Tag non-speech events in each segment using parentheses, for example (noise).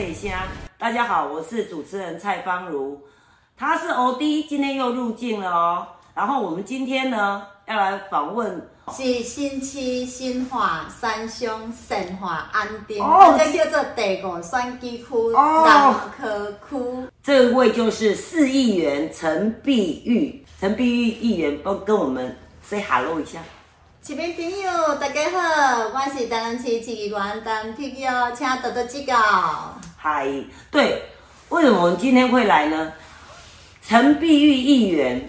这下，大家好，我是主持人蔡芳如，他是 OD，今天又入境了哦。然后我们今天呢，要来访问是新区新化三乡神化安定，哦这叫做第五选举区哦南科区。这位就是市议员陈碧玉，陈碧玉议员帮跟我们 say hello 一下。市民朋友，大家好，我是台南市市议员陈碧玉，请多多指教。嗨，对，为什么我们今天会来呢？陈碧玉议员，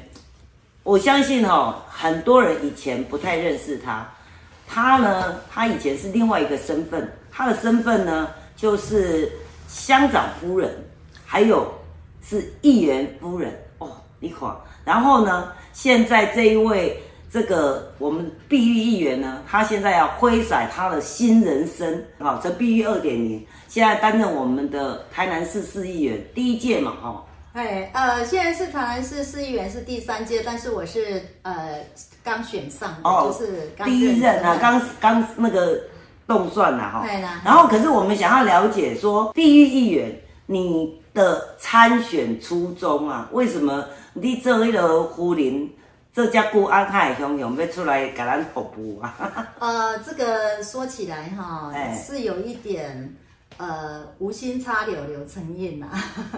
我相信哦，很多人以前不太认识他。他呢，他以前是另外一个身份，他的身份呢就是乡长夫人，还有是议员夫人哦，你看。然后呢，现在这一位这个我们碧玉议员呢，他现在要挥洒他的新人生，啊，陈碧玉二点零，现在担任我们的台南市市议员第一届嘛，哈、哎，呃，现在是台南市市议员是第三届，但是我是呃刚选上哦，就是刚哦第一任啊，的。刚刚那个动算啦，哈、对。啦然后可是我们想要了解说，地域议员你的参选初衷啊，为什么你做迄个夫人，做遮久安海雄雄要出来给咱服务啊？(laughs) 呃，这个说起来哈，哎。是有一点呃无心插柳柳成荫呐，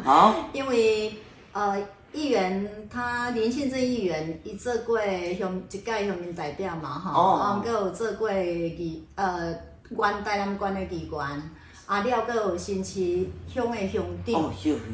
好，(laughs) 因为呃议员他林信正议员伊做过乡一届乡民代表嘛哈，哦。啊，佮有做过议呃县台南县的议员，啊了佮有新市乡的乡长。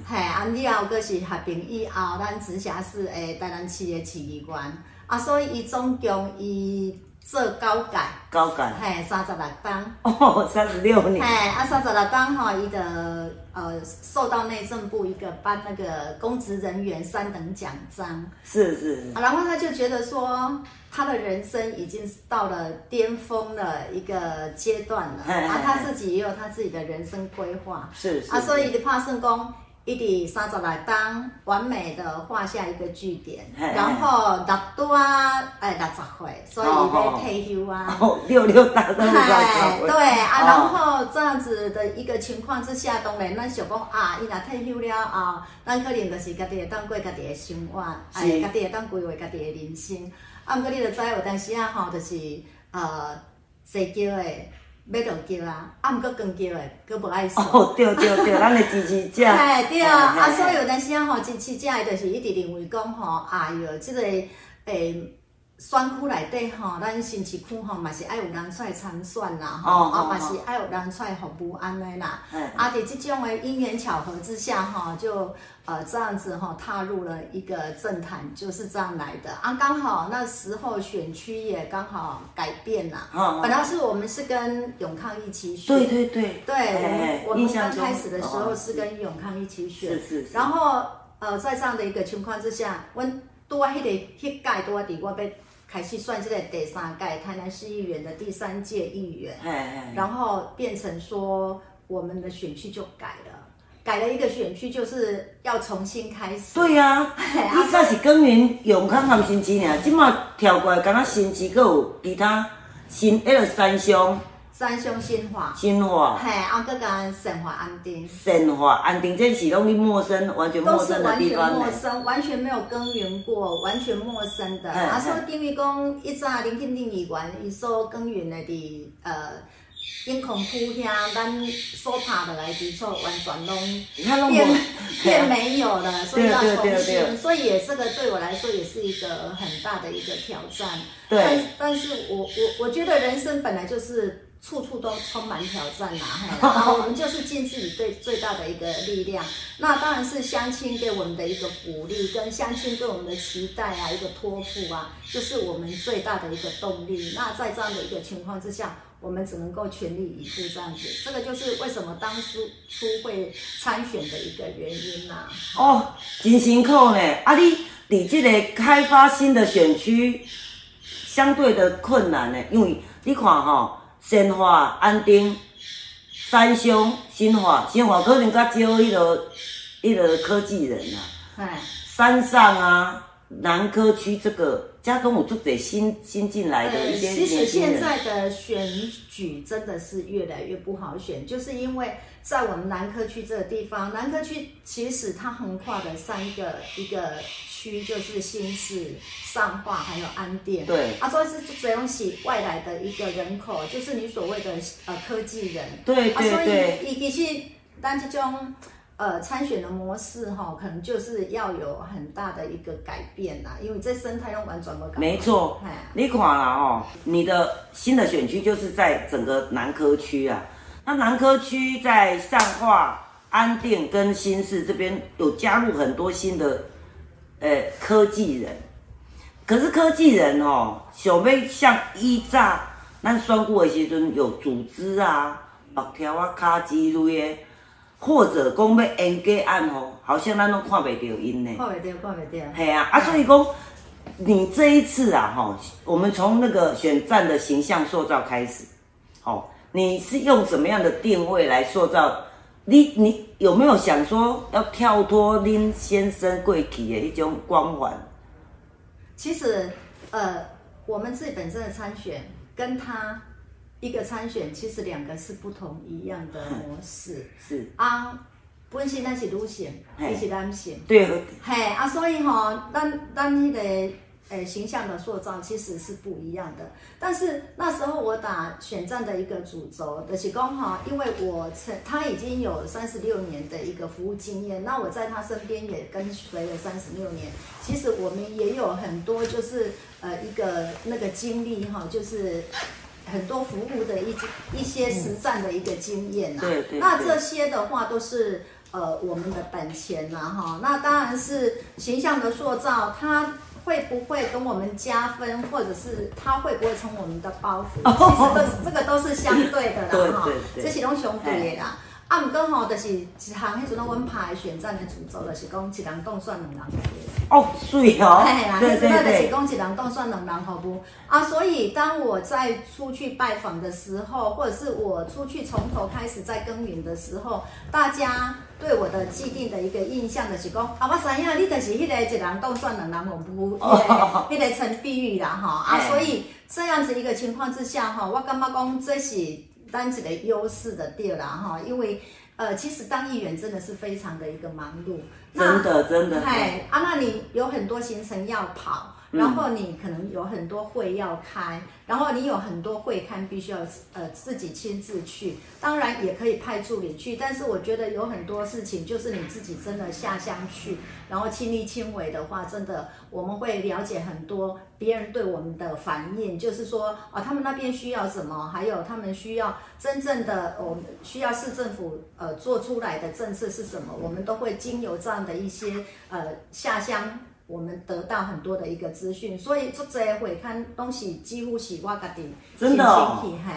嘿，啊，了后佫是合并以后，咱直辖市诶台南市的市议员，啊，所以伊总共伊做高改，高感嘿，三十六档，哦，三十六年。嘿，年，啊，三十六档吼，伊的呃受到内政部一个颁那个公职人员三等奖章，是是。是，啊然后他就觉得说，他的人生已经到了巅峰的一个阶段了，啊，他自己也有他自己的人生规划，是是，啊，所以就怕算讲，伊伫三十来当完美的画下一个句点，然后六多啊，哎六十岁，所以伊要退休啊。哦，六六大都哎，对啊，哦然后这样子的一个情况之下，当然咱想讲啊，伊若退休了啊，咱可能就是家己会当过家己的生活，哎，家己会当规划家己的人生。啊，毋过你著知有当时啊吼，就是呃，坐叫的要落叫啊，啊，毋过光叫诶，佫无爱说。哦，对对对，咱诶支持者，(laughs) 哎，对啊，啊，所以有阵时啊吼，支持者伊就是一直认为讲吼，哎哟，即、个诶。选区内底吼，咱新市区吼嘛是爱有人出来参选啦，吼，啊嘛是爱有人出来服务安尼啦。嗯啊，伫即种的因缘巧合之下哈，就呃这样子哈踏入了一个政坛，就是这样来的。啊。刚好那时候选区也刚好改变了，哦本来是我们是跟永康一起选，对对对，对，哎我们刚开始的时候哦是。跟永康一起选，是是是。然后呃，在这样的一个情况之下，阮拄啊迄个迄届拄啊伫我要开始算这个第三届台南市议员的第三届议员，哎哎，然后变成说我们的选区就改了，改了一个选区就是要重新开始。对啊，嘿啊你早是耕耘永康和新市尔，即马跳过来，敢若新市，搁有其他新迄个三乡、三乡新化，新化、嘿，啊，搁甲神华安定。神化、安定，这是拢你陌生、完全陌都是生的完全地方呢。陌生，完全没有耕耘过，完全陌生的。啊，嘿所以等于讲，一早林肯定议员伊所耕耘的伫呃英孔区遐，咱所拍的来伫错，完全拢变变啊没有了，所以要重新。所以也这个对我来说也是一个很大的一个挑战。对但但是我我我觉得人生本来就是。处处都充满挑战呐、然后我们就是尽自己最最大的一个力量。那当然是乡亲给我们的一个鼓励，跟乡亲对我们的期待啊，一个托付啊，就是我们最大的一个动力。那在这样的一个情况之下，我们只能够全力以赴这样子。这个就是为什么当初初会参选的一个原因呐、哦，真辛苦呢。啊，你你这个开发新的选区，相对的困难呢，因为你看吼、先化、安定、三乡、新化，新化可能较少迄、落迄、落科技人啊，哎，山上啊，南科区这个加东，我就得新新进来的一些其实现在的选举真的是越来越不好选，就是因为在我们南科区这个地方，南科区其实它横跨的三个一个区，就是新市、上化还有安店。对啊，所以是这东西外来的一个人口，就是你所谓的呃科技人。对啊，所以以其实咱这种呃参选的模式哈，可能就是要有很大的一个改变啦，因为这生态用完全不改。没错哎。你看啦哦，你的新的选区就是在整个南科区啊。那南科区在上化、安定跟新市这边有加入很多新的呃科技人，可是科技人哦，小妹像依早咱选举的时阵有组织啊、目条啊、卡之类的，或者讲要演假案哦，好像咱拢看袂到因呢。看袂到，看袂到。嘿啊，啊，所以讲你这一次啊，吼，我们从那个选战的形象塑造开始，好，你是用什么样的定位来塑造？你你有没有想说要跳脱林先生贵体的一种光环？其实，呃，我们自己本身的参选跟他一个参选，其实两个是不同一样的模式是啊。本身咱是女性，嘿伊是男性，对，嘿啊，所以吼、咱咱迄个诶形象的塑造其实是不一样的。但是那时候我打选战的一个主轴，就是讲哈，因为我曾他已经有三十六年的一个服务经验，那我在他身边也跟随了三十六年。其实我们也有很多就是呃一个那个经历哈，就是。很多服务的一一些实战的一个经验啊，对对对那这些的话都是呃我们的本钱呐、哈。那当然是形象的塑造，它会不会跟我们加分，或者是它会不会成我们的包袱？(laughs) 其实都是这个都是相对的啦哈这些都相对的啦。啊，毋过吼，就是一项迄阵阮拍的选战的主轴，就是讲一人当选两人服务。哦，水哦嘿啦，，对对迄阵就是，讲一人当选两人服务啊。所以当我在出去拜访的时候，或者是我出去从头开始在耕耘的时候，大家对我的既定的一个印象就是讲，啊，我知影你就是迄个一人当选两人服务，迄 (laughs) 个迄个陈碧玉啦，哈啊，所以这样子一个情况之下，哈，我感觉讲这是咱一个优势的对啦，哈，因为。呃，其实当议员真的是非常的一个忙碌，那真的真的，哎啊，那你有很多行程要跑，然后你可能有很多会要开，然后你有很多会刊必须要呃自己亲自去，当然也可以派助理去，但是我觉得有很多事情就是你自己真的下乡去，然后亲力亲为的话，真的我们会了解很多别人对我们的反应，就是说啊，他们那边需要什么，还有他们需要真正的我们需要市政府呃做出来的政策是什么，我们都会经由这样的一些呃下乡。我们得到很多的一个资讯，所以做这个会看东西几乎是我家己真的哦？嘿，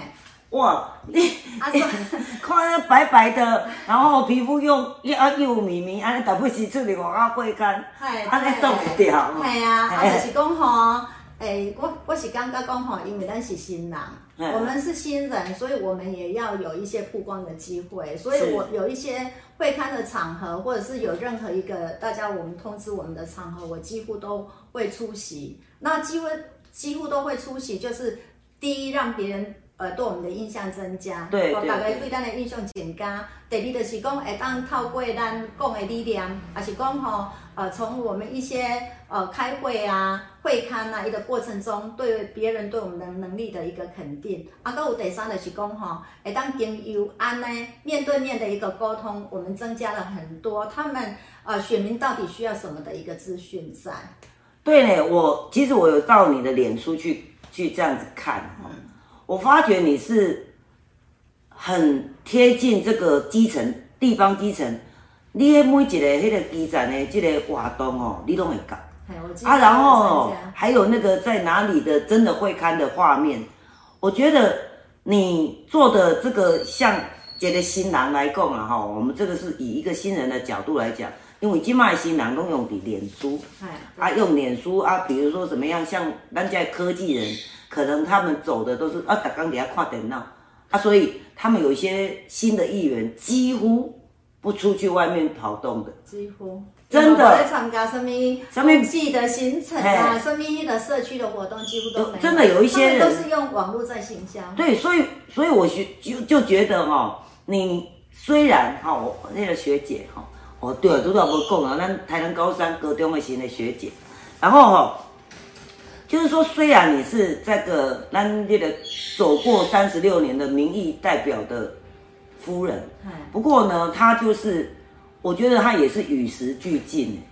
哇，(laughs) 你啊，(laughs) 看那白白的，然后皮肤又又啊又绵绵，安尼特不是出去外口会干，嘿安尼冻不掉。系啊，啊，就是讲吼，诶、我我是感觉讲吼，因为咱是新人，嗯我们是新人，所以我们也要有一些曝光的机会，所以我有一些会刊的场合，或者是有任何一个大家我们通知我们的场合，我几乎都会出席。那几乎几乎都会出席，就是第一让别人。呃，对我们的印象增加，对大家对对咱的印象增加。第二就是讲，会当透过咱讲的理念，也是讲吼，呃，从我们一些呃开会啊、会刊啊一个过程中，对别人对我们的能力的一个肯定。啊，还有第三就是讲吼，会当经由安呢面对面的一个沟通，我们增加了很多他们呃选民到底需要什么的一个资讯在。对呢，我其实我有到你的脸书去去这样子看哈，我发觉你是很贴近这个基层地方基层，你的每一个迄个基站的这个活动哦，你都会搞啊，然后还有那个在哪里的真的会看的画面，我觉得你做的这个像一个新郎来讲啊哈，我们这个是以一个新人的角度来讲，因为今麦新郎都用的脸书。哎，啊，用脸书啊，比如说怎么样，像咱家科技人，可能他们走的都是啊，打刚底下跨点闹啊，所以他们有一些新的议员几乎不出去外面跑动的。几乎真的我在参加什么什么冬季的行程啊，嘿什么的社区的活动几乎都没有。真的有一些人都是用网络在行销。对，所以所以我学就就觉得哈、你虽然哈、我那个学姐哈、哦对了，都要无讲啊，咱台南高三高中的型的学姐，然后哈、就是说虽然你是这个咱这个走过三十六年的民意代表的夫人，哎不过呢，她就是，我觉得她也是与时俱进。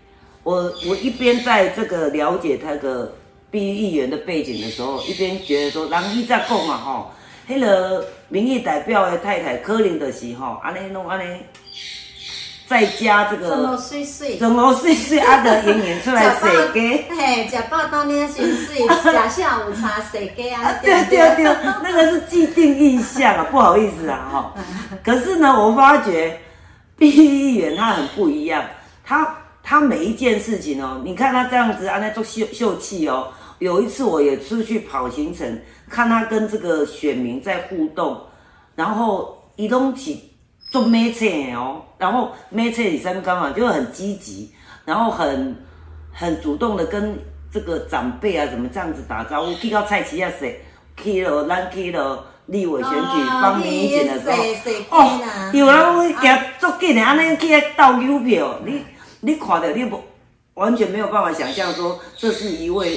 我我一边在这个了解那个毕业议员的背景的时候，一边觉得说，人伊在讲嘛吼，迄、个民意代表的太太可能就是吼，安尼弄安尼，在家这什么个水水，怎么碎碎啊的演演出来吃洗饱鸡。嘿，吃饱当天先睡，(laughs) 吃下午茶洗鸡啊，对对对，那个是既定印象啊，(laughs) 不好意思啊哈。可是呢，我发觉毕议员他很不一样，他他每一件事情哦，你看他这样子啊，那做秀秀气哦。有一次我也出去跑行程，看他跟这个选民在互动，然后移动起做媒体哦，然后媒体里上面干嘛就很积极，然后很很主动的跟这个长辈啊怎么这样子打招呼，去到菜市啊谁去了，咱去了立委选举哦帮民意检的时候哦啦，有人会行足紧的，安尼去倒邮票，你你看到你不完全没有办法想象说这是一位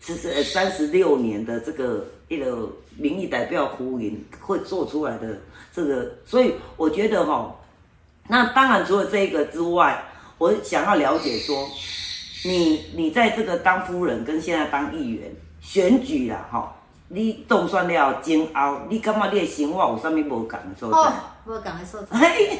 其实呃三十六年的这个一个民意代表胡云会做出来的这个，所以我觉得哈、那当然除了这个之外，我想要了解说，你你在这个当夫人跟现在当议员选举啦，哈、你动算了煎熬，你感觉你的生活有啥物无共的所哦在？，无共的所在。嘿，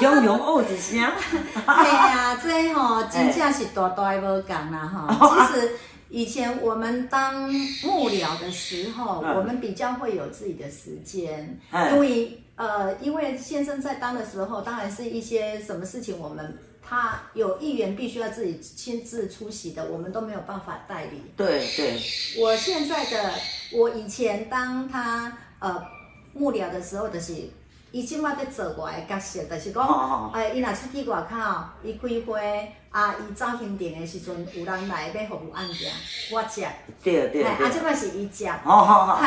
雄雄哦一声，(laughs) 嘿啊，这吼真正是大大的无共啦哈。(laughs) 其实以前我们当幕僚的时候，嗯我们比较会有自己的时间，嗯因为呃，因为先生在当的时候，当然是一些什么事情我们。他有议员必须要自己亲自出席的，我们都没有办法代理。对对，我现在的，我以前当他呃幕僚的时候，就是伊即马在做我的角色，就是讲，哎伊若出去外口，伊开会啊，伊走行程的时阵，有人来要服务案件，我接，对对对，啊，这块，是伊接，好好好，嘿，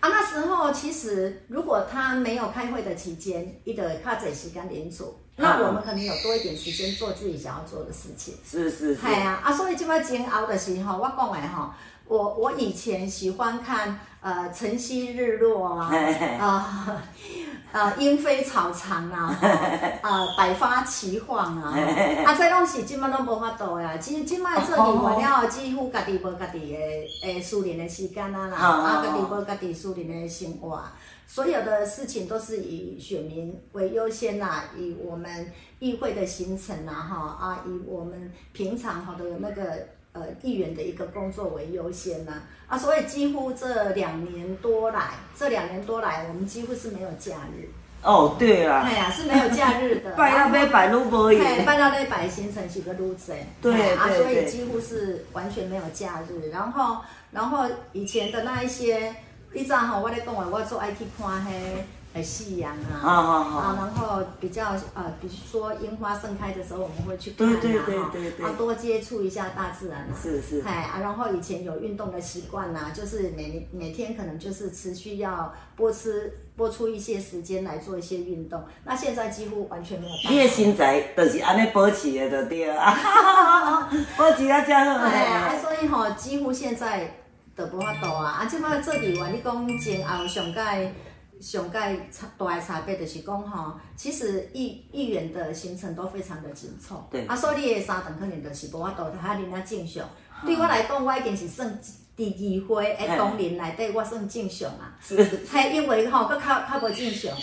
啊，那时候其实如果他没有开会的期间，伊就会较侪时间连做，那我们可能有多一点时间做自己想要做的事情。是是是。系，啊，啊，所以这摆煎熬的时候，我讲的吼，我我以前喜欢看呃晨曦日落啊，嘿嘿。呃呃莺飞草长啊，吼 (laughs) 呃百花齐放啊，吼 (laughs) 啊，这拢是即摆拢无法度呀。即即摆做议员了后，几乎家己无家己的诶私人的时间啊啦，啊，家己好无家己私人的生活啊。所有的事情都是以选民为优先呐、以我们议会的行程呐、哈啊，以我们平常好的那个呃议员的一个工作为优先呐、啊，所以几乎这两年多来，这两年多来，我们几乎是没有假日，哦对啊。哎，呀，是没有假日的，(laughs) 拜到买拜路无嘿，闲，拜到礼拜行程是个路子，对啊，对对。所以几乎是完全没有假日。然后，然后以前的那一些，一早吼，我咧讲话，我做爱去看迄呃夕阳啊，好好好啊，然后比较呃，比如说樱花盛开的时候，我们会去看啊，对对对哈对对啊，多接触一下大自然啊。是是，哎啊，然后以前有运动的习惯呐，就是每每天可能就是持续要播吃播出一些时间来做一些运动。那现在几乎完全没有办法。你的身材就是安尼保持的，就对啊，(laughs) 保持啊遮好哎。所以吼、几乎现在都无法度啊！啊，即摆做议员，你讲前后上届上届差大的差别就是讲吼，其实议议员的行程都非常的紧凑。对啊，所以你的三顿可能就是无法度遐尔啊正常。对我来讲，我已经是算第二回诶同龄内底，我算正常啊。(laughs) 是嘿，因为吼，佫较较无正常，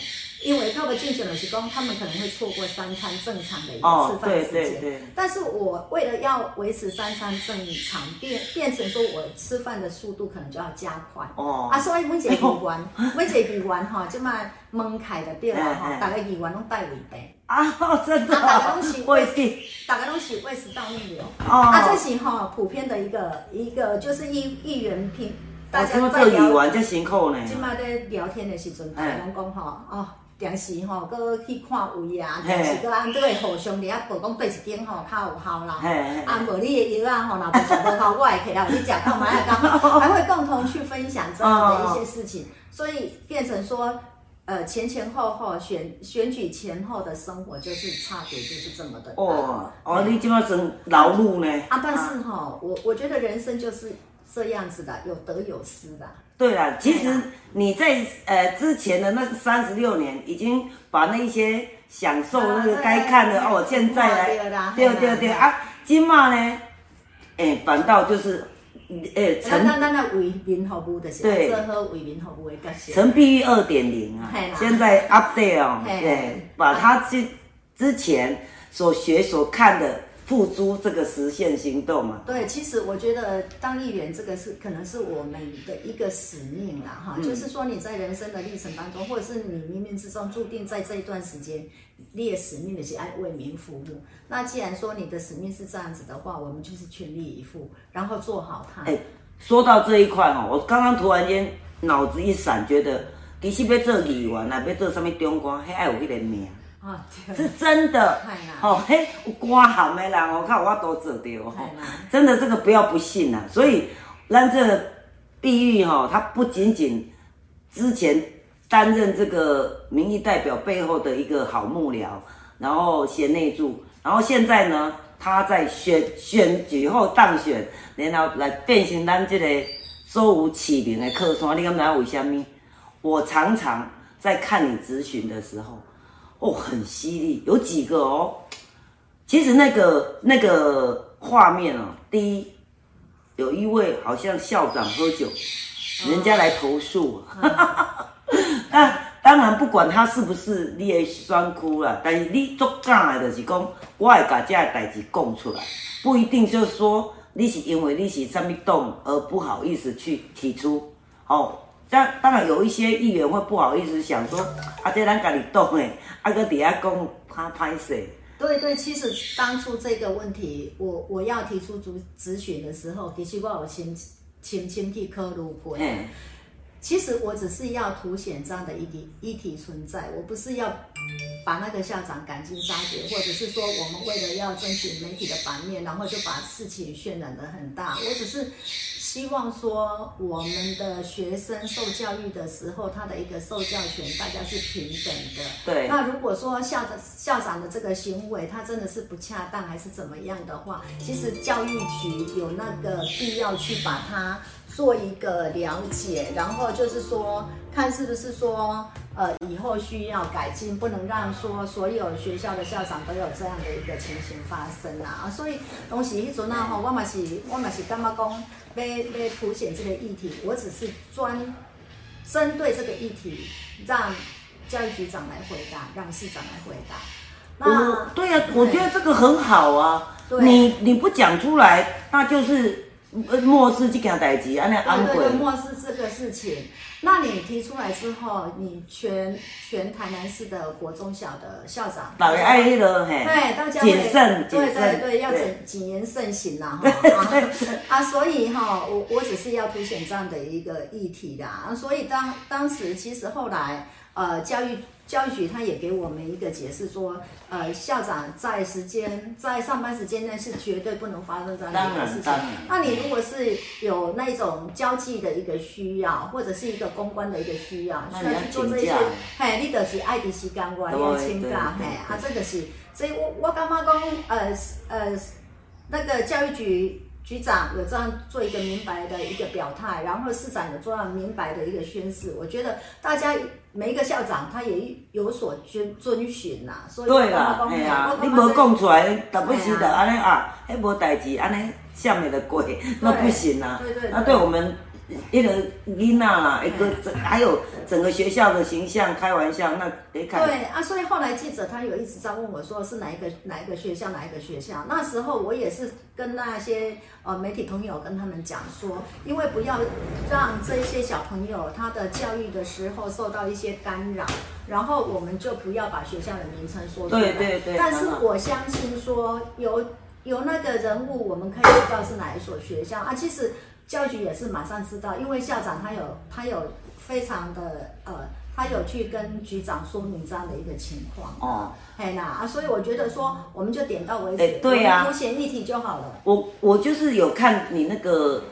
因为较无正常就是讲，他们可能会错过三餐正常的一个哦吃饭时间。对对但是我为了要维持三餐正常，变变成说我吃饭的速度可能就要加快。哦啊，所以每一个 (laughs) 议员，每一个议员吼，即摆门开的对啦吼嘿，嘿逐个议员拢带胃病，(laughs) 啊，真的啊大家都是哦，胃镜大家拢是胃食道逆流。哦。啊，这是吼普遍的一个一个就是议议员拼，大我家在聊，员这辛苦呢？即摆在聊天的时阵，大家拢讲吼，哦，定时吼，搁去看位啊，嘿定时搁按对互相伫遐报讲对一间吼较有效啦。啊，无你的药啊吼，若无食无效，我会起来，你食到买来干嘛？还会共同去分享这样的一些事情，所以变成说。呃，前前后后选选举前后的生活就是差别就是这么的大。哦哦，你怎么算劳碌呢？啊，但是哈，我我觉得人生就是这样子的，有得有失的。对了，其实你在呃之前的那三十六年，已经把那些享受那个啊该看的对哦，现在来对啦对对对啊，今嘛呢，哎，反倒就是哎咱陈咱咱来为民服务的是对。做好为民服务的角色。陈碧玉二点零啊现在 update 哦，嘿。对，把他之之前所学所看的付诸这个实现行动嘛。对，其实我觉得当议员这个是可能是我们的一个使命啦，哈，嗯就是说你在人生的历程当中，或者是你冥冥之中注定在这一段时间，你的使命的是爱为民服务。那既然说你的使命是这样子的话，我们就是全力以赴，然后做好它。哎，说到这一块哈，我刚刚突然间脑子一闪，觉得其实要做议员啊，要做什么中官，还爱有迄个命，啊，是真的。哦，嘿，有官行的人我，看我都做到哈嘿啦。真的这个不要不信呐、所以咱这个碧玉哈，他不仅仅之前担任这个民意代表背后的一个好幕僚，然后贤内助，然后现在呢，他在选选举后当选，然后来变成咱这个周无启明的客山。你敢知道为什么？我常常在看你咨询的时候，哦，很犀利，有几个哦。其实那个那个画面哦，第一，有一位好像校长喝酒，人家来投诉。那 (laughs) 当然不管他是不是你的酸哭啦，但是你足敢的是讲，我会把这代志讲出来，不一定就是说你是因为你是什么动而不好意思去提出。哦，当当然有一些议员会不好意思想说，啊，这咱家己动诶，啊搁底下讲他拍谁？对对，其实当初这个问题，我我要提出咨咨询的时候，其实我有亲亲亲去考虑过。嘿，其实我只是要凸显这样的议题议题存在，我不是要把那个校长赶尽杀绝，或者是说我们为了要争取媒体的版面，然后就把事情渲染得很大。我只是希望说，我们的学生受教育的时候，他的一个受教权大家是平等的。对，那如果说校的校长的这个行为，他真的是不恰当还是怎么样的话，其实教育局有那个必要去把它做一个了解，然后就是说看是不是说呃以后需要改进，不能让说所有学校的校长都有这样的一个情形发生啊。啊所以当时迄阵啊吼，我嘛是我嘛是感觉讲要要凸显这个议题，我只是专针对这个议题让。教育局长来回答，让市长来回答。我那对呀、我觉得这个很好啊。对你你不讲出来，那就是呃漠视这件代志，安尼安对对对，漠视这个事情。那你提出来之后，你全全台南市的国中小的校长，大家爱迄个嘿，对，大家谨慎对谨慎。对对，要谨谨言慎行啦哈啊啊，所以哈，我我只是要凸显这样的一个议题啦。啊所以当当时其实后来呃教育教育局他也给我们一个解释说，呃校长在时间在上班时间内是绝对不能发生这样的事情。那你如果是有那种交际的一个需要，或者是一个公关的一个需要，需要去做这些嘿，你就是爱的时间外，你要请对假，对。嘿，啊，这个是，所以我我感觉讲，呃呃，那个教育局局长有这样做一个明白的一个表态，然后市长有做样明白的一个宣誓，我觉得大家每一个校长他也有所遵遵循呐，所以我对啦，感觉嘿啊你无讲出来，特别是嘿的安尼啊，迄无代志，安尼下面的鬼，那不行啊。对对对那对我们一个囡仔啦，一个整还有整个学校的形象，开玩笑，那得看。对啊，所以后来记者他有一直在问我说是哪一个哪一个学校哪一个学校。那时候我也是跟那些呃媒体朋友跟他们讲说，因为不要让这些小朋友他的教育的时候受到一些干扰，然后我们就不要把学校的名称说出来。对对对但是我相信说有有那个人物，我们可以知道是哪一所学校啊。其实教育局也是马上知道，因为校长他有他有非常的呃他有去跟局长说明这样的一个情况。哦，嘿啦，啊，所以我觉得说，我们就点到为止，哎对啊我们凸显议题就好了。我我就是有看你那个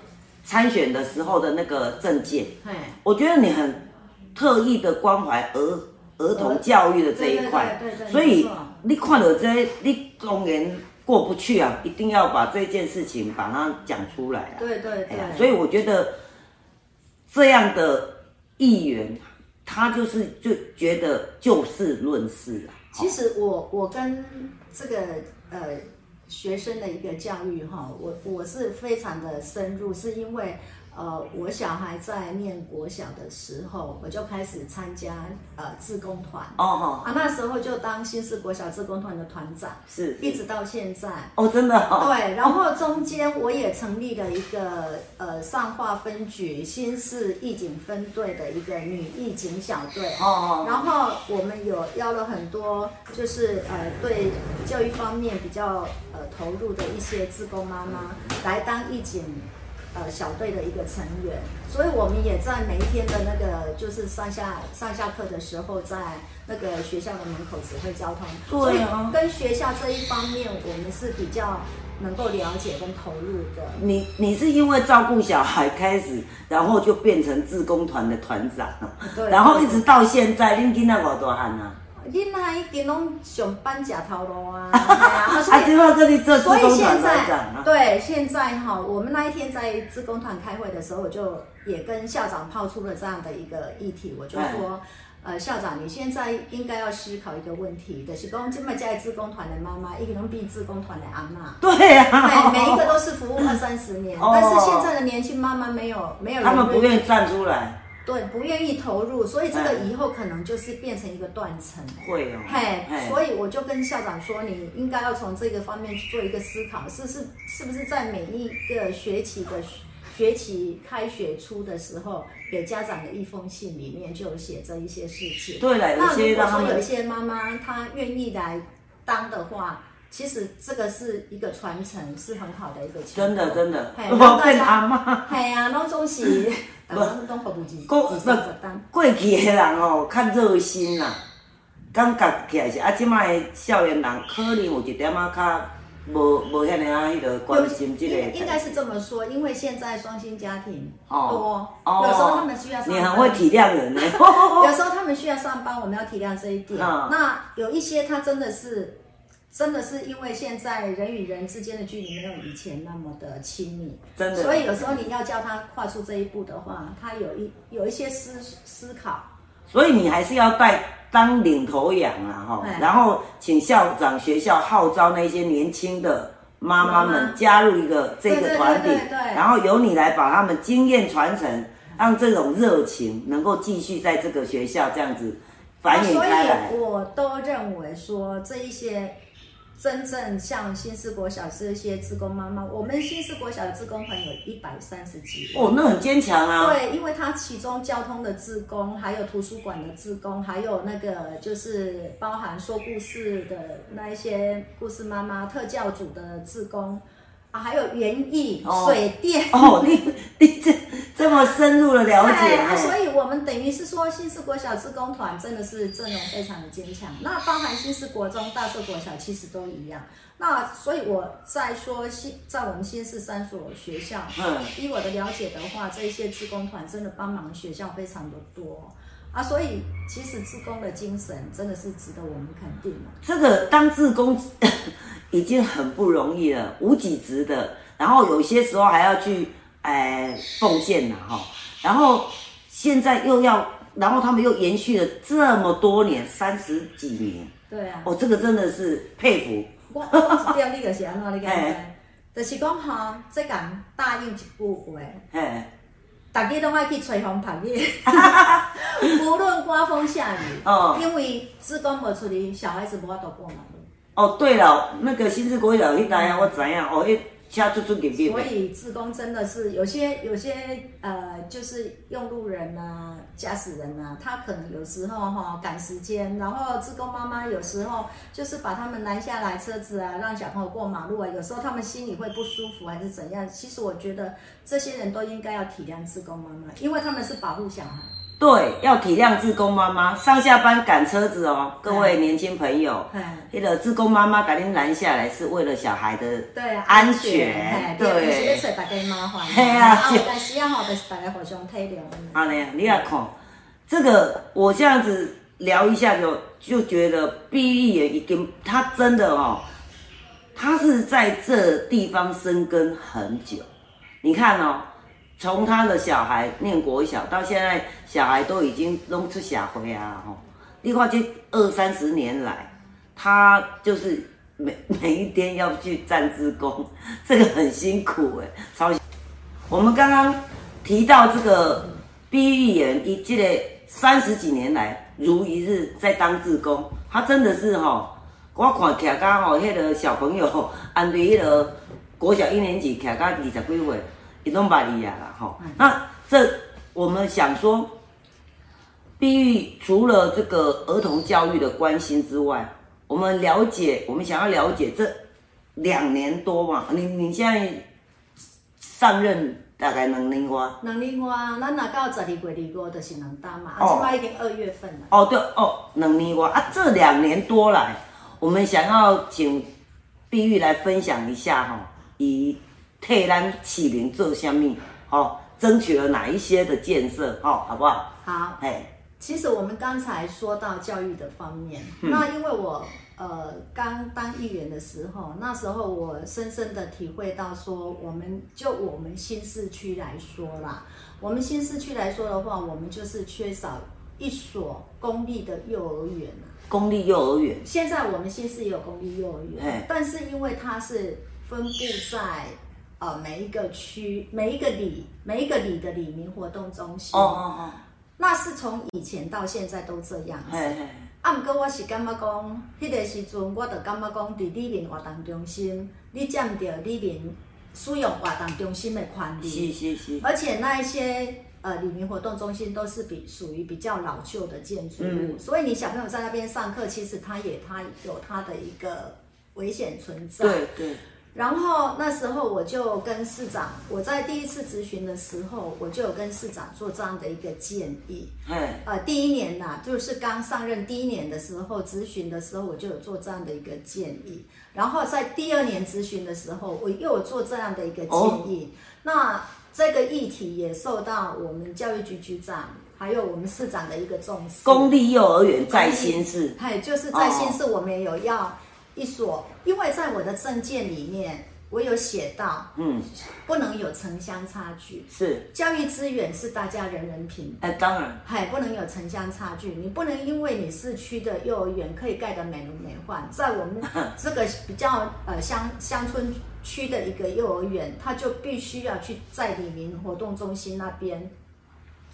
参选的时候的那个证件，嘿，我觉得你很特意的关怀儿儿童教育的这一块对对对对，所以你看到这，你公然过不去啊，一定要把这件事情把它讲出来啊。对对对，所以我觉得这样的议员，他就是就觉得就事论事啊。其实我我跟这个呃学生的一个教育哈，我我是非常的深入，是因为呃我小孩在念国小的时候，我就开始参加呃自工团哦哦，啊，那时候就当新市国小自工团的团长，是一直到现在。哦，真的哦，对，然后中间我也成立了一个呃上化分局新市义警分队的一个女义警小队。哦哦，然后我们有邀了很多，就是呃对教育方面比较呃投入的一些自工妈妈来当义警呃小队的一个成员，所以我们也在每一天的那个就是上下上下课的时候，在那个学校的门口指挥交通，所以对啊跟学校这一方面我们是比较能够了解跟投入的。你你是因为照顾小孩开始，然后就变成志工团的团长，对。然后一直到现在，恁囡仔偌大汉啊？囡仔已经拢上班食头路 (laughs) 啊，啊，所啊，以现在啊？对现在哈，我们那一天在职工团开会的时候，我就也跟校长抛出了这样的一个议题，我就说。呃，校长，你现在应该要思考一个问题，就是讲，今麦在职工团的妈妈，一个拢比职工团的阿妈，对啊，对，每一个都是服务二三十年，哦但是现在的年轻妈妈没有没有人他们不愿意站出来，对不愿意投入，所以这个哎以后可能就是变成一个断层。会哦，嘿，所以我就跟校长说，你应该要从这个方面去做一个思考，是是是不是在每一个学期的学学期开学初的时候，给家长的一封信里面就有写这一些事情。对了，那如果说有一些妈妈她愿意来当的话，其实这个是一个传承，是很好的一个。真的真的，嘿我变让大家阿妈。系啊，(laughs) 拢总是，啊，拢拢服务几过。过去的人哦，较热心啦，感觉起来是啊，即摆的少年人可能有一点仔较无无遐尼啊，迄个关心即个应应该是这么说，因为现在双薪家庭哦多，哦有时候他们需要上班，你很会体谅人呢。(laughs) 有时候他们需要上班，我们要体谅这一点。(laughs) 嗯那有一些他真的是，真的是因为现在人与人之间的距离没有以前那么的亲密，真的所以有时候你要叫他跨出这一步的话，他有一有一些思思考。所以你还是要带当领头羊啊，哈哎，然后请校长、学校号召那些年轻的妈妈们加入一个这个团体对对对，然后由你来把他们经验传承，让这种热情能够继续在这个学校这样子繁衍所开来以。我都认为说这一些。真正像新市国小这些志工妈妈，我们新市国小的志工团有一百三十几人。哦，那很坚强啊。对，因为它其中交通的志工，还有图书馆的志工，还有那个就是包含说故事的那一些故事妈妈、特教组的志工啊，还有园艺、哦水电。哦，你你这这么深入的了解对啊，所哦，以我们等于是说，新市国小志工团真的是阵容非常的坚强。那包含新市国中、大社国小，其实都一样。那所以我在说新在我们新市三所学校，嗯依我的了解的话，这一些志工团真的帮忙学校非常的多啊。所以其实志工的精神真的是值得我们肯定的。这个当志工 (laughs) 已经很不容易了，无给职的，然后有些时候还要去哎奉献呐哈，然后现在又要，然后他们又延续了这么多年，三十几年，对啊。哦，这个真的是佩服。我我一点你就是安怎，你敢知 (laughs) 嘿？就是讲吼，这敢答应一句话。嘿，大家拢爱去吹风晒日，(laughs) 无论刮风下雨，哦。因为职工无出去，小孩子无法度过马路，哦，对了，那个新市国小迄台啊，我知影，哦，迄车出出入入的，所以职工真的是有些有些呃，就是用路人啊、驾驶人啊，他可能有时候哈、赶时间，然后职工妈妈有时候就是把他们拦下来车子啊，让小朋友过马路啊，有时候他们心里会不舒服还是怎样。其实我觉得这些人都应该要体谅职工妈妈，因为他们是保护小孩。对，要体谅志工妈妈上下班赶车子哦，各位年轻朋友，嘿那个志工妈妈把您拦下来是为了小孩的对啊，安全，对，不是咧对。找大家麻烦，嘿啊啊，有但时啊吼，就是大家互相体谅。啊，那你要看这个，我这样子聊一下就就觉得毕业也已经，他真的哦，他是在这地方生根很久。你看哦，从他的小孩念国小到现在，小孩都已经弄出社会啊，吼、你看这二三十年来，他就是每每一天要去站职工，这个很辛苦哎，超。我们刚刚提到这个毕玉言，一这个三十几年来如一日在当志工，他真的是吼、我看徛到吼，迄个小朋友安对迄个国小一年级徛到二十几岁，伊拢捌伊啊啦吼。那这我们想说，碧玉除了这个儿童教育的关心之外，我们了解，我们想要了解这两年多嘛，你你现在上任大概两年多。两年外，咱若到十二月二五就是两单嘛，啊，哦即摆已经二月份了。哦，对哦，两年多啊，这两年多来，我们想要请碧玉来分享一下哈、以替咱启灵做虾米，哦，争取了哪一些的建设，哦，好不好？好，哎，其实我们刚才说到教育的方面，嗯。那因为我呃刚当议员的时候，那时候我深深的体会到说，我们就我们新市区来说啦，我们新市区来说的话，我们就是缺少一所公立的幼儿园啊。公立幼儿园，现在我们新市也有公立幼儿嘿。园，但是因为它是分布在呃每一个区、每一个里、每一个里的里民活动中心，哦哦哦。那是从以前到现在都这样哦，子。嘿嘿，啊，毋过我是感觉讲，迄、个时阵我就感觉讲，伫里民活动中心，你占着里民使用活动中心的权是利，是是，而且那一些呃里民活动中心都是比属于比较老旧的建筑物，嗯。所以你小朋友在那边上课，其实他也他有他的一个危险存在。对对，然后那时候我就跟市长，我在第一次咨询的时候，我就有跟市长做这样的一个建议。嘿，呃，第一年呐、就是刚上任第一年的时候，咨询的时候，我就有做这样的一个建议。然后在第二年咨询的时候，我又有做这样的一个建议。那这个议题也受到我们教育局局长还有我们市长的一个重视。公立幼儿园在新市，嗨，就是在新市，我们也有要一所，因为在我的证件里面，我有写到嗯，不能有城乡差距，是，教育资源是大家人人平等。哎，当然，还，不能有城乡差距，你不能因为你市区的幼儿园可以盖得美轮美奂，在我们 (laughs) 这个比较呃乡乡村区的一个幼儿园，他就必须要去在里民活动中心那边。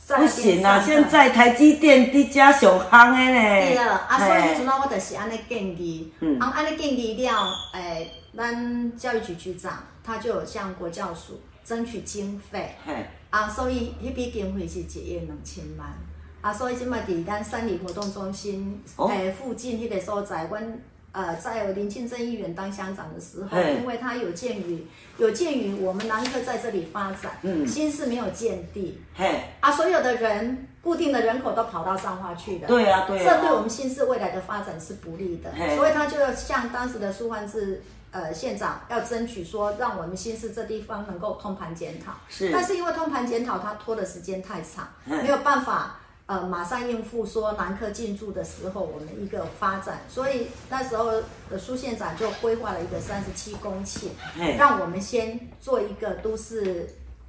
在不行啊，现在台积电伫遮上夯的呢。对了，啊，所以嘿迄阵啊，我就是安尼建议，嗯。啊，安尼建议了，诶、咱教育局局长他就有向国教署争取经费，嘿，啊，所以迄笔经费是一亿两千万，啊，所以即摆伫咱三里活动中心哦。诶、附近迄个所在，阮呃在林庆正议员当乡长的时候，因为他有鉴于有鉴于我们南科在这里发展，嗯。新市没有建地，嘿，啊，所有的人固定的人口都跑到彰化去的。对啊，对啊。这对我们新市未来的发展是不利的，所以他就要向当时的苏焕智呃县长要争取说，让我们新市这地方能够通盘检讨。是。但是因为通盘检讨，他拖的时间太长，嗯没有办法呃马上应付说南科进驻的时候我们一个发展，所以那时候的苏县长就规划了一个三十七公顷，让我们先做一个都市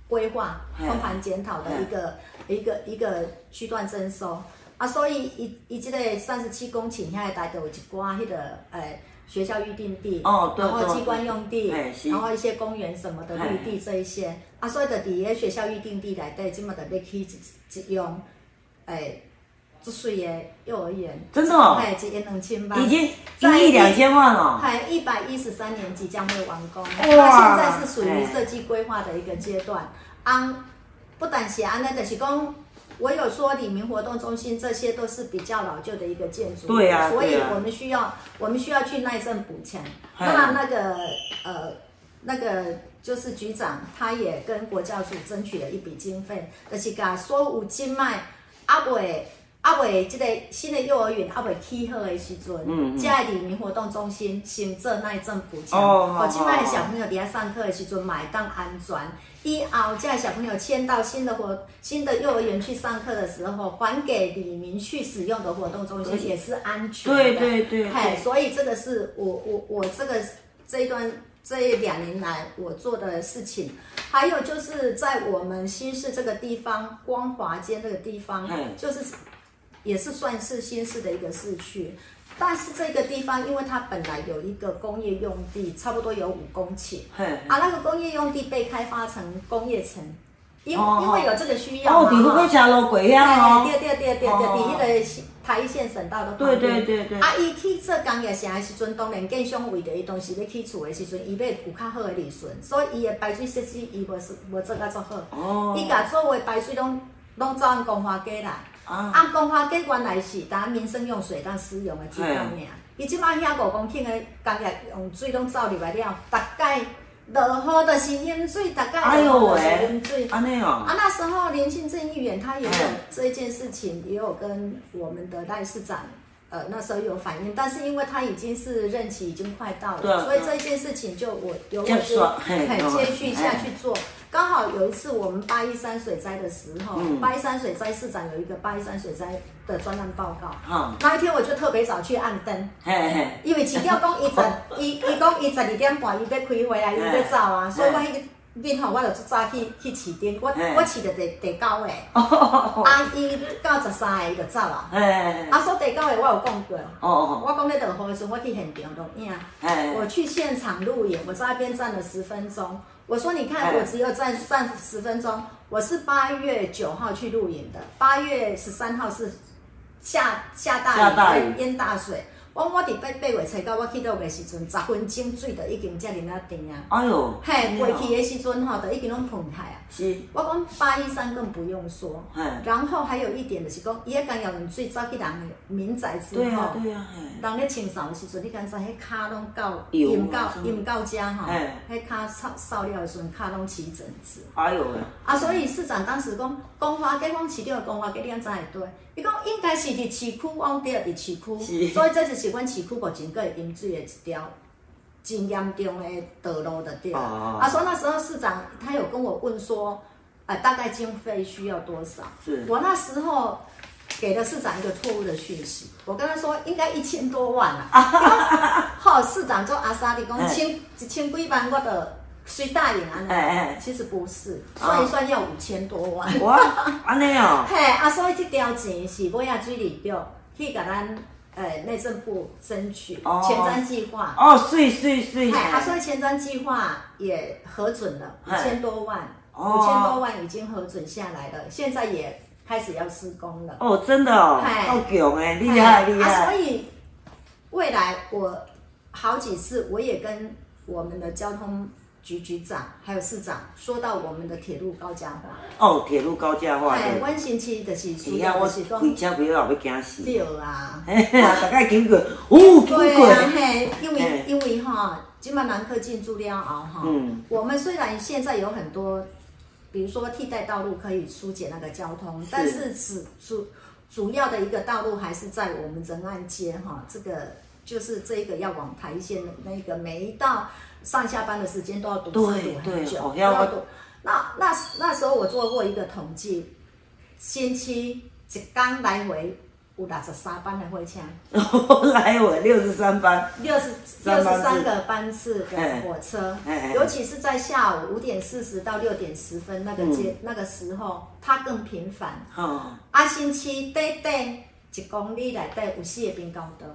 规划、嘿。通盘检讨的一个一个一个区段征收。啊，所以一一这个三十七公顷，遐大概有一寡迄个诶学校预定地，哦对对然后机关用地然后一些公园什么的绿地这一些。啊，所以就伫个学校预定地内底，即么就要去一一用诶。足水的幼儿园，真的哦哎，一亿两千万，已经一亿两千万了。还一百一十三年即将会完工，哇那现在是属于哎设计规划的一个阶段。安不但是安那就是讲，我有说李明活动中心这些都是比较老旧的一个建筑物，对啊所以我们需要我们需要去耐震补强。哎那那个呃那个就是局长他也跟国教署争取了一笔经费，就是甲所有金麦啊未啊未，即个新的幼儿园啊未起好的时阵，嗯嗯遮个里民活动中心先做耐震补强，哦好哦，即摆的好小朋友伫遐上课的时阵，买当安全。以后这小朋友迁到新的活新的幼儿园去上课的时候，还给李明去使用的活动中心也是安全的。对对对嘿，对，所以这个是我我我这个这一段这两年来我做的事情，还有就是在我们新市这个地方，光华街这个地方嗯，就是也是算是新市的一个市区。但是这个地方，因为它本来有一个工业用地，差不多有五公顷，嘿，啊，那个工业用地被开发成工业城，因哦因为有这个需要哦，嘛，伫哈火车路过遐哦，对对对对对，哦伫迄个台一线省道的旁对。对对对，啊，伊去做工业城的时阵，当然建商为着伊当时要起厝的时阵，伊要有较好的利润，所以伊的排水设施伊无无做甲足好。哦，伊甲所有的排水拢拢走按光华街来，啊，按光华街原来是当民生用水当使用的地方尔。伊即摆遐五公顷的工业用水拢走入来了，大概落雨就是淹水，大概哎呦喂淹水。安尼哦，啊，那时候林庆正议员他也有嗯这一件事情，也有跟我们的赖市长，呃，那时候有反应，但是因为他已经是任期已经快到了，所以这一件事情就我由我就很有接续下去做。刚好有一次我们八一三水灾的时候，嗯。八一三水灾市长有一个八一三水灾的专案报告，哈，那一天我就特别早去按灯。嘿嘿，因为市长讲伊十，(laughs) 伊伊讲伊十二点半伊要开回来，伊要走啊，所以我迄个面吼，我就早起去市场，我嘿。我市着第第九个，哦，啊伊到十三个伊就走啊，嘿。嘿，啊所以第九个我有讲过，哦哦，我讲咧落雨的时候，我去现场录影，嘿，我去现场录影，我在那边站了十分钟。我说你看，我只有站站十分钟，我是八月九号去录影的，八月十三号是下下大雨淹大水。我我伫八八月初到我去到的时阵，十分钟水就已经遮尔啊甜啊。哎哟，嘿，过去的时阵吼，就已经拢喷开啊。是，我讲八一三更不用说，嘿，然后还有一点就是讲，伊迄工业用水走去人的民宅之后对啊，对啊，嘿，人咧清扫的时阵，你敢知迄骹拢到油淹到啊。淹到遮吼嘿，迄骹扫扫了的时阵，骹拢起疹子。哎呦喂，啊，所以市长当时讲，光华街讲市长的光华街，你安怎会对？伊讲应该是伫市区，我讲对，伫市区，是。所以这就是阮市区目前个淹水的一条真严重的道路的对了。哦啊，所以那时候市长他有跟我问说，呃，大概经费需要多少？是，我那时候给了市长一个错误的讯息，我跟他说应该一千多万啊。(laughs) 好，市长做阿萨利讲哎千一千几万，我的随答应安尼。哎哎，其实不是，啊算一算要五千多万。哇，安尼哦，(laughs) 嘿，啊，所以这条钱是尾啊水利局去给咱呃内政部争取哦前瞻计划。哦，水水水，嘿，啊，所以前瞻计划也核准了五嘿千多万，哦五千多万已经核准下来了，现在也开始要施工了。哦，真的哦，好强哎，厉害厉害！所，以未来我好几次我也跟我们的交通局局长还有市长说到我们的铁路高架化。哦，铁路高架化哎，的，阮星期就是主要是讲开车不要后要惊死，对 (laughs) 啊。嘿嘿，大概经过，哦，经过，对啊，嘿，因为因为哈，金马南科进驻了后哈，嗯我们虽然现在有很多，比如说替代道路可以疏解那个交通，但是主主主要的一个道路还是在我们仁爱街哈，这个就是这个要往台线的那个，每一到上下班的时间都要堵车对堵很久，要都要堵。那那那时候我做过一个统计，星期一刚来回有六十三班的火车。(laughs) 来我六十三班，六十六十三个班次的火车。尤其是在下午五点四十到六点十分那个阶、那个时候，它更频繁。哦，啊，星期短短一公里内底有四个冰高灯，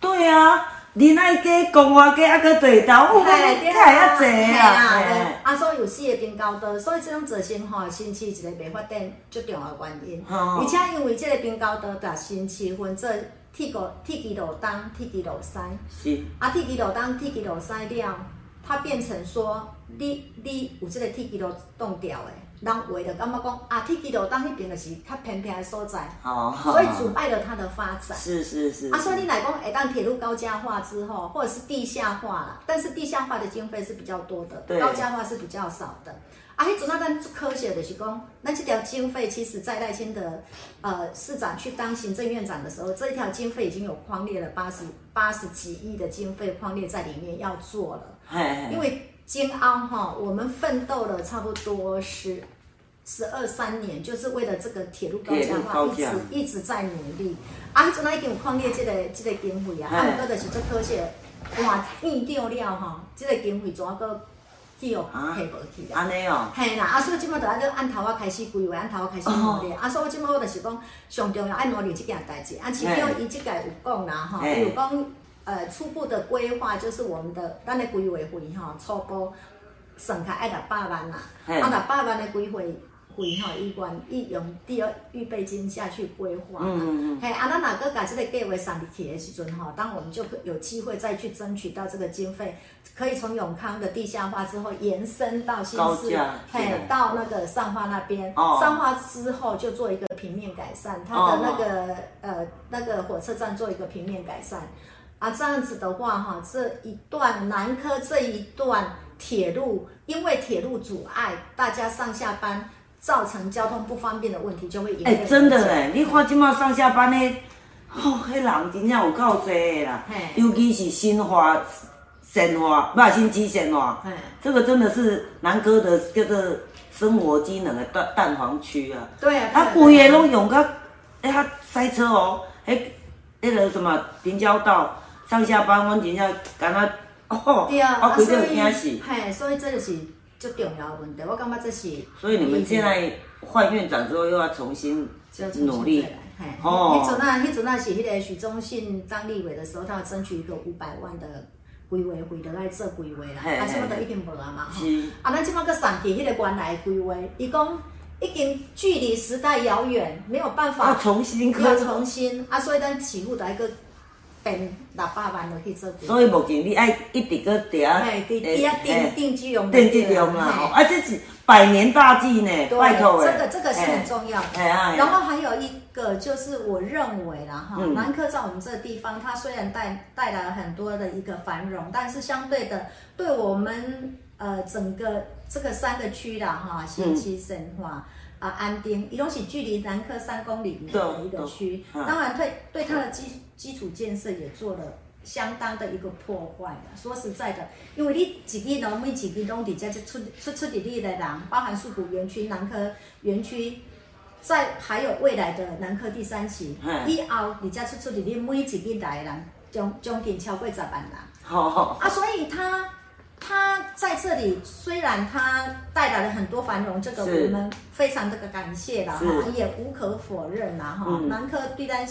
对啊，仁爱街、光华街啊，个对头，哦，对看遐济嘿啊，啊，所以有四个冰高灯，所以这种造成吼新期一个袂发展最重要的原因。哦。而且因为这个冰高灯甲新期分做铁路铁基路东、铁基路西。是，啊，铁基路当铁基路塞掉，它变成说你你有这个铁轨路冻掉的，人为的感觉讲啊，铁轨路当迄边就是较偏僻的所在，哦，所以阻碍了它的发展。是是是啊，所以你来讲，哎，当铁路高架化之后，或者是地下化了，但是地下化的经费是比较多的，高架化是比较少的。啊，迄阵啊，咱科学的是讲，那这条经费其实在赖清德呃市长去当行政院长的时候，这一条经费已经有框列了八十八十几亿的经费框列在里面要做了。嘿嘿因为金安哈，我们奋斗了差不多十十二三年，就是为了这个铁路高架化，一直一直在努力。啊，迄阵啊已经有矿业这个这个经费啊，嘿啊，毋过就是做可惜，哇变掉了吼，这个经费怎啊个去哦啊摕无去啦。安尼哦，嘿啦，啊，所以即摆就爱个按头啊开始规划，按头啊开始努力。啊，所以我即摆我就是讲，上重要爱努力即件代志。啊，其中伊即个有讲啦吼，嘿伊有讲呃初步的规划就是我们的咱的规划费吼，初步算起来爱六百万啦。嘿啊，六百万的规划费吼，伊愿意用第二预备金下去规划。嗯嗯嗯，嘿，啊，咱哪个把这个计划上去的时阵吼，当我们就有机会再去争取到这个经费，可以从永康的地下化之后延伸到新市嘿到那个上化那边，哦上化之后就做一个平面改善，它的那个、呃那个火车站做一个平面改善，啊，这样子的话哈，这一段南科这一段铁路，因为铁路阻碍大家上下班。造成交通不方便的问题就会迎哎、真的嘞，你看即马上下班的，哦，迄人真正有够多的啦，尤其是新华、神华，不新基神华。嘿，这个真的是南哥的叫做生活机能的蛋蛋黄区啊。对啊，啊，对规个拢用到，哎，他塞车哦，迄迄个什么平交道上下班，阮真正感觉哦，对啊，我规个惊死。嘿，所以这就是最重要的问题，我感觉这是所以你们现在换院长之后，又要重新努力。哦。迄阵啊，迄阵啊是迄个许忠信当立委的时候，他要争取一个五百万的规划费，就来做规划啦。嘿啊，即嘿摆都已经无啊嘛吼。是啊，咱即摆搁上去迄个原来的规划，伊讲已经距离时代遥远，没有办法要法重新要重新。啊，所以咱起步的一个变六百万落去做规划。所以目前你爱一直搁伫啊，嘿，伫伫啊定定居用定居用啊，嘿哦啊，这是百年大计呢，对，拜托诶，这个这个是很重要。哎啊，然后还有一个就是我认为啦哈，嗯南科在我们这个地方，它虽然带带来了很多的一个繁荣，但是相对的，对我们呃整个这个三个区啦哈，新期深化。啊，安丁，伊拢是距离南科三公里以内的一个区，当然对对它的基基础建设也做了相当的一个破坏的。说实在的，因为你一个楼每一个拢伫遮就出出出伫你的人，包含树谷园区、南科园区，在还有未来的南科第三期嘿以后，你家出出伫你每一个来的人，将将近超过十万人。好好，啊，所以它它在这里虽然他带来了很多繁荣，这个我们非常这个感谢啦是。哈，也无可否认啦哈。嗯。南科对咱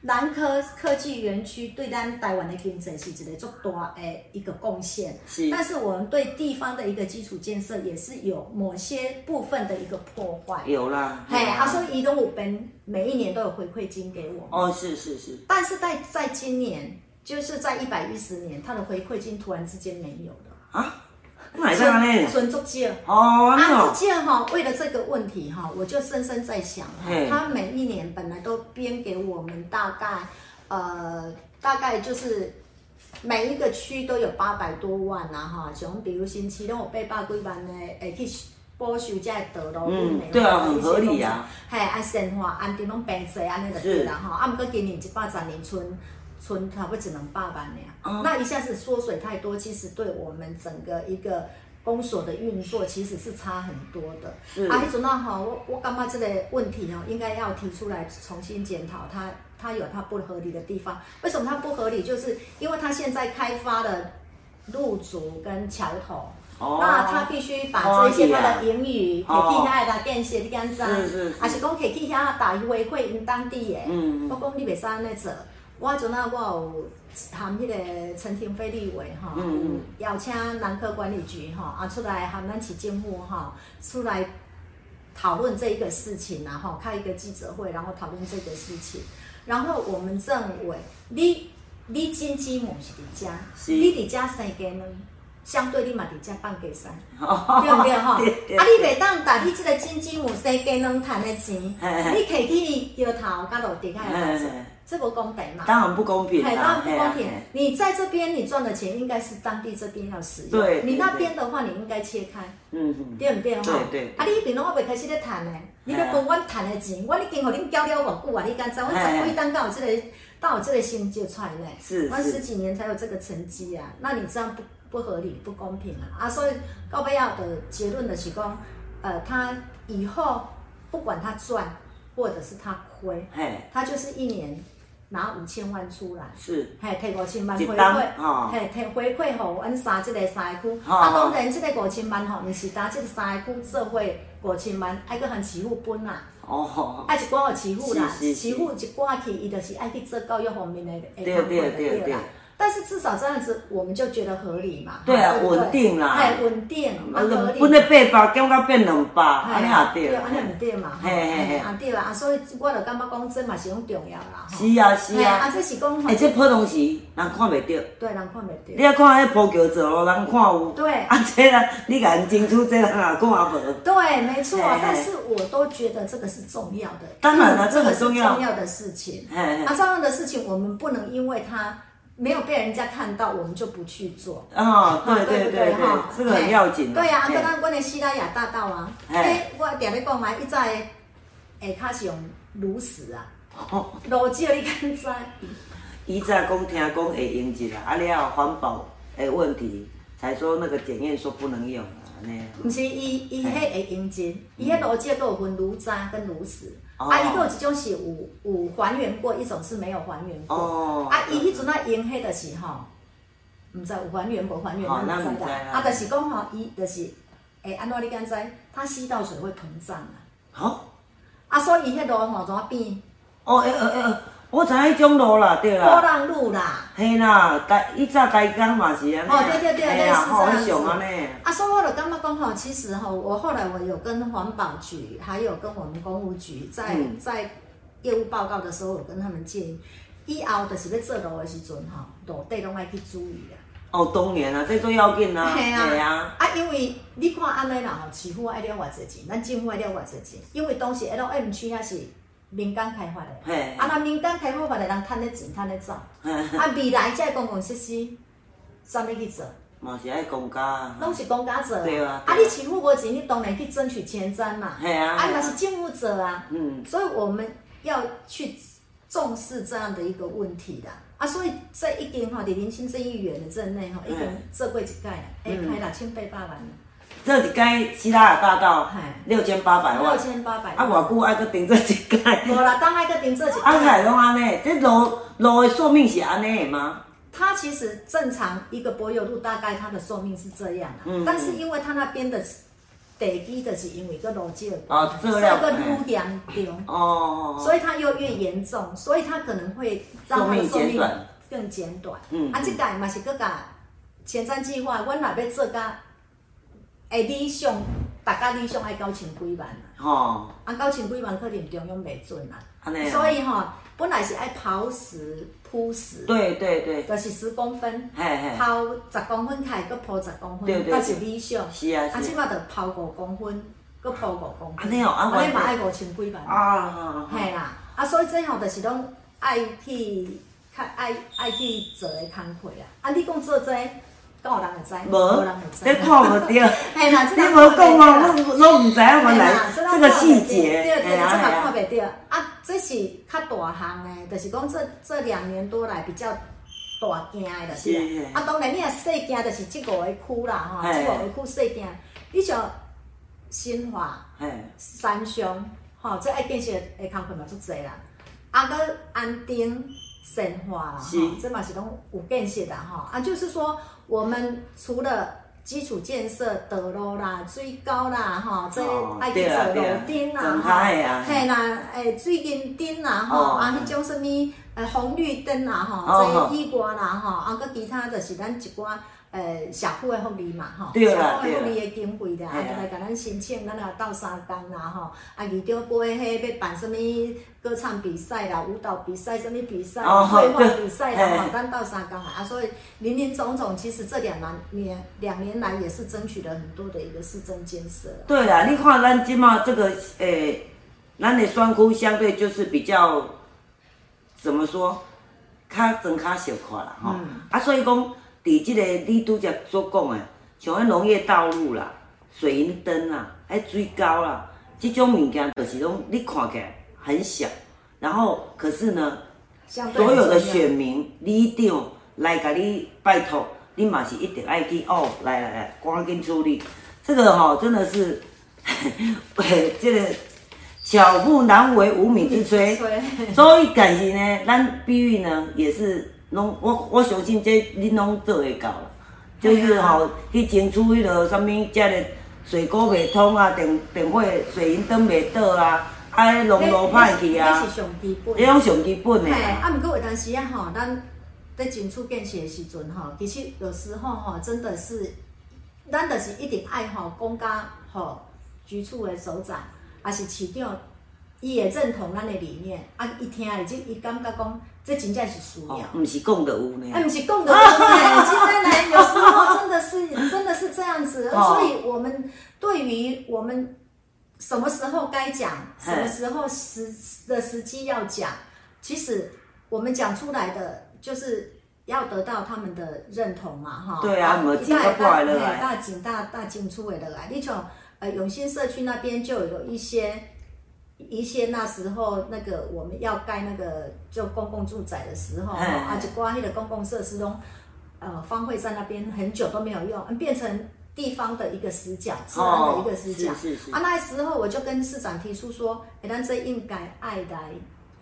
南科科技园区对咱台湾的经济是一个足大的一个贡献，是。但是我们对地方的一个基础建设也是有某些部分的一个破坏。有啦，嘿，啊，所以移动五本每一年都有回馈金给我们。哦，是是是，但是在在今年，就是在一百一十年，他的回馈金突然之间没有了，啊，哪在安尼？存足少。哦，安尼啊，哦，这件哈，为了这个问题哈，我就深深在想哈，他每一年本来都编给我们大概呃大概就是每一个区都有八百多万呐哈，像比如新区拢有八百几万的，诶去补修这些道路嗯对啊很合理啊。嘿，啊，生活安定拢平济安尼就对啦吼。啊，毋过今年一百十年村村差不多只能八万俩，哦那一下子缩水太多，其实对我们整个一个公所的运作其实是差很多的。是啊，迄阵啊吼，我我感觉这个问题哦，应该要提出来重新检讨它，它有它不合理的地方。为什么它不合理？就是因为它现在开发的路竹跟桥头。哦那他必须把这些他的英语可哦以去遐来建设，你敢知？是是是还是讲可以去遐打回馈因当地的？嗯我讲你袂使安尼做。我阵啊，我有含迄个陈廷飞立委吼，嗯邀请南科管理局吼啊出来含咱市政府吼出来讨论这一个事情然后开一个记者会，然后讨论这个事情。然后我们认为，你你经济母是伫遮，是。你伫遮生根呢，相对你嘛伫遮放假使，(laughs) 哦对不对？吼？啊，你袂当把你即个金鸡母生鸡卵 (laughs) 赚的钱，你摕去摇头甲落地下这不公平嘛？当然不公平嘿，当然，不公平啊。你在这边你赚的钱应该是当地这边要使用，对你那对边的话你应该切开，嗯嗯，对不对吼？对对啊，你一边拢还袂开始咧赚呢，你咧分阮赚的钱，我已经互恁交了偌久啊？你敢知？我十几单到有这个到有这个成就出来呢，是是我十几年才有这个成绩啊，那你这样不不合理、不公平啊！啊，所以高贝亚的结论的是讲，呃，他以后不管他赚或者是他亏，嘿，他就是一年拿五千万出来。是，嘿，摕五千万回馈，吼嘿，摕回馈互阮三即个三个区。啊，当然，即个五千万吼，毋是打即个三个区做伙五千万，爱搁含慈父分啦，哦，爱一寡互市府啦，是是是。慈父一寡去，伊就是爱去做教育方面的的对对对。对啦。但是至少这样子，我们就觉得合理嘛。对啊稳定啦。哎，稳定，啊合理。本来八百减到变两百，安尼也对，对安尼毋对嘛，嘿嘿嘿。啊对啦，啊所以我就感觉讲这嘛是很重要啦，是啊是啊。啊，这是讲吼而，且普通时人看袂到，对人看袂你到，啊看迄铺桥走路人看有，对。啊这人你甲人清楚，这人也看无。对，没错但是我都觉得这个是重要的，当然了嗯这很重要。重要的事情。嘿嘿。啊，重要的事情我们不能因为它没有被人家看到，我们就不去做。哦，对对对对哈，这个很要紧的。对呀，啊，嘿跟咱阮的西拉雅大道啊，哎，我定咧讲嘛，伊在下骹是用炉石啊，哦炉石你敢知？伊早讲听讲会用一下，啊了环保的问题，才说那个检验说不能用啊，安尼。毋是伊伊迄会用真，伊迄炉石都有分炉渣跟炉石，哦啊，伊佫有一种是有有还原过，一种是没有还原过。哦，啊，伊迄阵啊用迄就是吼，毋知有还原无还原，哦咱毋知啦。啊，就是讲吼，伊就是诶安怎你敢知？它吸到水会膨胀啊。好，啊，所以伊迄路吼怎啊变哦诶诶诶，我知影迄种路啦，对啦波啦，浪路啦。嘿啦，台伊早台江嘛是安尼。哦，对对对，类似这样子尼。。啊，所以我就感觉讲吼，其实吼，我后来我有跟环保局，还有跟我们公务局在、嗯在业务报告的时候，我跟他们建议，以后就是要做路的时阵吼，路底拢爱去注意啊。哦，当然啊，这最要紧啊。嘿啊，嘿啊。啊，因为你看安尼啦吼，市府爱了偌侪钱，咱政府爱了偌侪钱，因为当时 L M 区遐是民间开发的，嘿。啊，那民间开发的人趁咧钱，趁咧走，啊，未来这公共设施，怎么去做？嘛是爱公家啊。拢是公家做对啊啊，你市府无钱，你当然去争取前瞻嘛，嘿啊。啊，那是政府做啊，嗯。所以我们要去重视这样的一个问题啦。啊，所以这一点哈，伫林清这议员的任内哈，已经做过一届啊，哎，嗯开六千八百万了，这一间希拉尔大道六千八百万六，千八百啊，万。偌久爱搁停这一间？无啦，当爱个顶这几啊，海拢安尼，这路路的寿命是安尼的吗？它其实正常一个柏油路大概它的寿命是这样啊，嗯但是因为它那边的地基的是因为个路基啊哦这个污严重。哦，所以它又越严重，所以它可能会让它的寿寿命更减短。嗯啊，这届嘛是搁甲前瞻计划，阮若要做甲，诶理想，大家理想爱九千几万啊，吼，啊九千几万可能中央袂准啦，安尼啊。所以吼、本来是爱刨石铺石，对对对，就是十公分，嘿嘿，刨十公分开，搁铺十公分，对对那是理想。是啊啊，即。马就刨五公分，搁铺五公分，安尼哦啊安尼嘛完爱五千几万。啊，嘿啦，啊，所以这吼就是拢爱去较爱爱去做的工课啊。啊，你讲做这，敢有人会知？无人会，知。这看无着。(laughs) 嘿啦，你无讲哦，我我唔知影原嘿来啦这个细节，对对，嘿啊这嘛看袂着。啊，这是较大项的，就是讲这这两年多来比较大件的，就是是啊。啊，当然你若细件就是这五个区啦，吼，嘿这五个区细件，你像新华。三乡，吼、这爱建设的工课嘛足侪啦，啊，搁安定、神华啦，是吼，这嘛是拢有建设的吼，啊，就是说我们除了基础建设、道路啦、水沟啦，吼，这些爱去对啦做路灯啦顶啦，整吼开的啊。嘿啦，诶，水银灯啦，吼，哦。啊，迄种什物诶红绿灯啦，吼，哦这以外啦，吼，啊，搁其他就是咱一寡呃社会的福利嘛，吼，对啦社会的福利的经费啦，啊，就来甲咱申请，咱也斗三工啦，吼，啊，二长杯迄要办什么歌唱比赛啦、舞蹈比赛、什么比赛、哦绘画比赛啦，嘿吼，咱斗三工啊，啊，所以林林总总，其实这两年两年来也是争取了很多的一个市政建设。对啦，你看咱即马这个诶、咱的选区相对就是比较怎么说，较真较小块啦吼。啊，所以讲，伫即个你拄则所讲的，像迄农业道路啦、水银灯啦、迄水沟啦，即种物件就是拢你看起来很小，然后可是呢，所有的选民、里长来甲你拜托，你嘛是一定爱去哦，来来来，赶紧处理。这个哈、真的是，(laughs) 这个巧妇难为无米之炊。(laughs) 所以但是呢，咱比喻呢也是拢我我相信这恁拢做会到啦，就是吼、去争取迄落啥物遮个水沟袂通啊，电电火水银灯袂倒啊，啊迄龙路歹去啊那，是上基本。迄种上基本的嘿，啊。啊，毋过有当时啊吼，咱在争取建设的时阵吼，其实有时候吼，真的是，咱就是一定爱吼，讲甲吼局处的首长，还是市长，伊会认同咱的理念，啊，伊听了，即伊感觉讲，这真正是需要。哦，毋是讲的有呢。哎，不是共的问题，今天来有时候真的是真的是这样子，(laughs) 哦所以我们对于我们什么时候该讲，什么时候时的时机要讲，其实我们讲出来的就是要得到他们的认同嘛，哈。(laughs) 对啊大大来大景大大景出的来，你像呃永兴社区那边就有一些。一些那时候那个我们要盖那个就公共住宅的时候，嘿啊，就刮黑的公共设施中呃方会在那边很久都没有用，变成地方的一个死角，治安的一个死角。哦是是是。啊，那时候我就跟市长提出说，哎，咱这应该爱来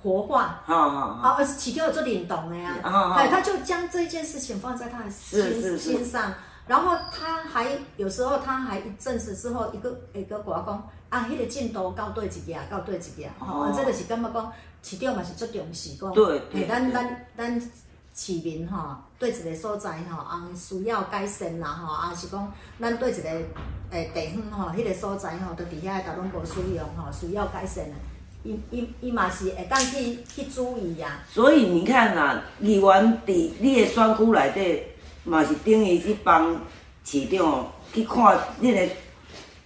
活化。好好好，好，而起就有做领懂了呀，好好哎，他就将这件事情放在他的心心上，然后他还有时候他还一阵子之后，一个一个国讲啊，迄、个进度到对一个，到对一个，吼、哦。啊，这就是感觉讲市长嘛是足重视讲，对对，咱咱咱市民吼，对一个所在吼，啊需要改善啦吼，啊是讲咱对一个诶地方吼，迄、个所在吼，都伫遐都拢无使用吼，需要改善的，伊伊伊嘛是会当去去注意啊、所以你看啊、议员伫你的选区内底，嘛是等于去帮市长去看你个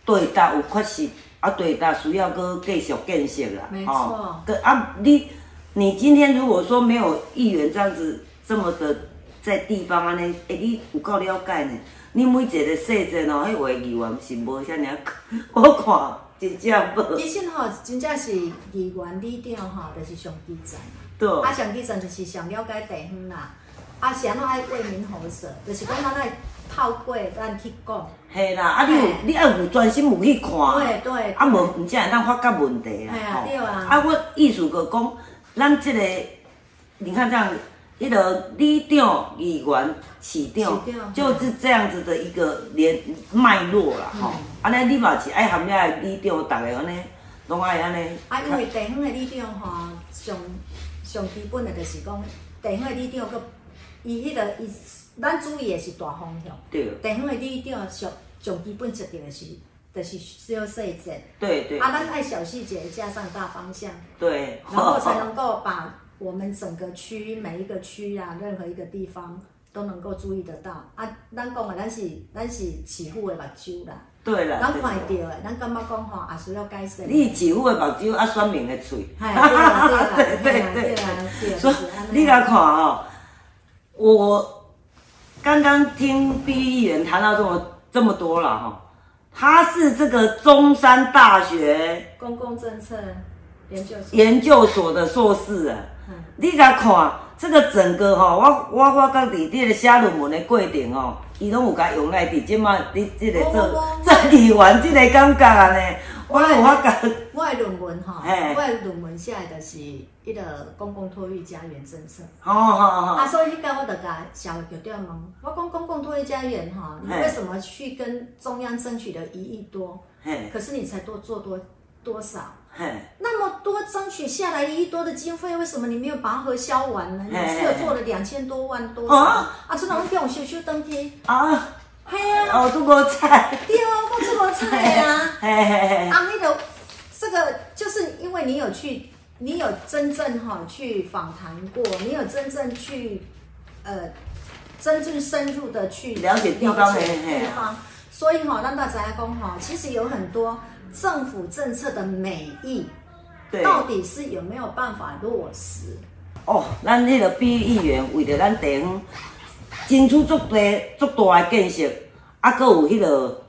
对搭有缺失，啊对搭需要搁继续建设啦。没错哦啊，你你今天如果说没有议员这样子这么的在地方安尼，诶、你有够了解呢？你每一个细节哦，迄位议员是无遐尔，我看真正无。其实吼，真正是议员、里长吼，就是上基层。对，啊，上基层就是上了解地方啦。啊，是安怎爱为民喉舌，就是讲咱爱透过咱去讲。嘿啦，啊你有嘿你要有专心有去看。对对。啊，无毋才会当发觉问题啦嘿啊对啊啊，我意思就讲，咱即、个，你看这样，迄、个里长、议员、市长，就是这样子的一个连脉络啦，吼、嗯安尼、你嘛是爱含了里长，逐个安尼，拢爱安尼。啊，因为地方的里长吼，上上基本的就是讲，地方的里长个，伊迄、个伊，咱注意的是大方向。对地方的里长上上基本设定的是，就是小细节。对对啊，咱爱小细节加上大方向。对，然后才能够把我们整个区每一个区啊，任何一个地方都能够注意得到啊。咱讲的，咱是咱是市府的目睭啦，对啦。咱对看会到的，咱感觉讲吼也需要改善。你市府的目睭啊，选民的嘴。嘿对啦对啦对对对对所以你来看哦，我刚刚听毕议员谈到这么这么多了哈，他是这个中山大学公共政策研究所，研究所的硕士啊。嗯。你甲看这个整个吼，我我我甲伫你个写论文的过程哦，伊拢有甲用来伫即马你即个做我做议员即个感觉啊呢，我有法甲我的论文哈，我的论文写的是一个公共托育家园政策。哦哦哦啊，所以迄个我就甲社会局长问，我讲公共托育家园哈，你为什么去跟中央争取了一亿多？嘿，可是你才多做多多少？嘿，那么多争取下来一亿多的经费，为什么你没有把它核销完呢？你只有做了两千多万多少啊啊？这种叫我修修登记，啊，哦，都无菜，对啊，我这么菜啊！(laughs) 嘿嘿嘿，啊，那个这个就是因为你有去，你有真正哈、去访谈过，你有真正去呃真正深入的去了解地方了解嘿嘿地方，所以哈、让大家讲哈，其实有很多政府政策的美意，对。到底是有没有办法落实？哦，咱迄个比议员为着咱地方争取足大足大的建设，啊，搁有迄个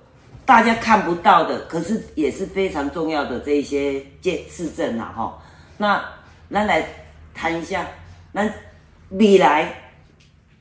大家看不到的，可是也是非常重要的这一些建市政啊，吼。那咱来谈一下，咱未来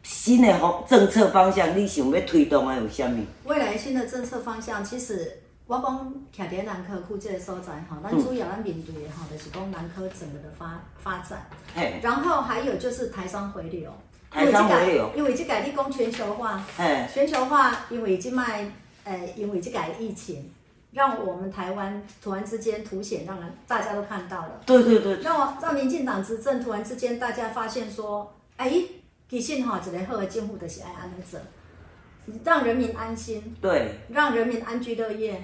新的方政策方向，你想要推动的有啥物？未来新的政策方向，其实我讲徛伫南科区这个所在哈，咱主要咱面对的哈，就是讲南科整个的发发展。嘿，然后还有就是台商回流，台商回流因为这个你讲全球化，哎，全球化因为这卖，呃，因为这个疫情，让我们台湾突然之间凸显，让人大家都看到了，对对对，让我让民进党执政，突然之间大家发现说，哎，其实哈，一个好的政府就是爱安尼做，让人民安心，对，让人民安居乐业。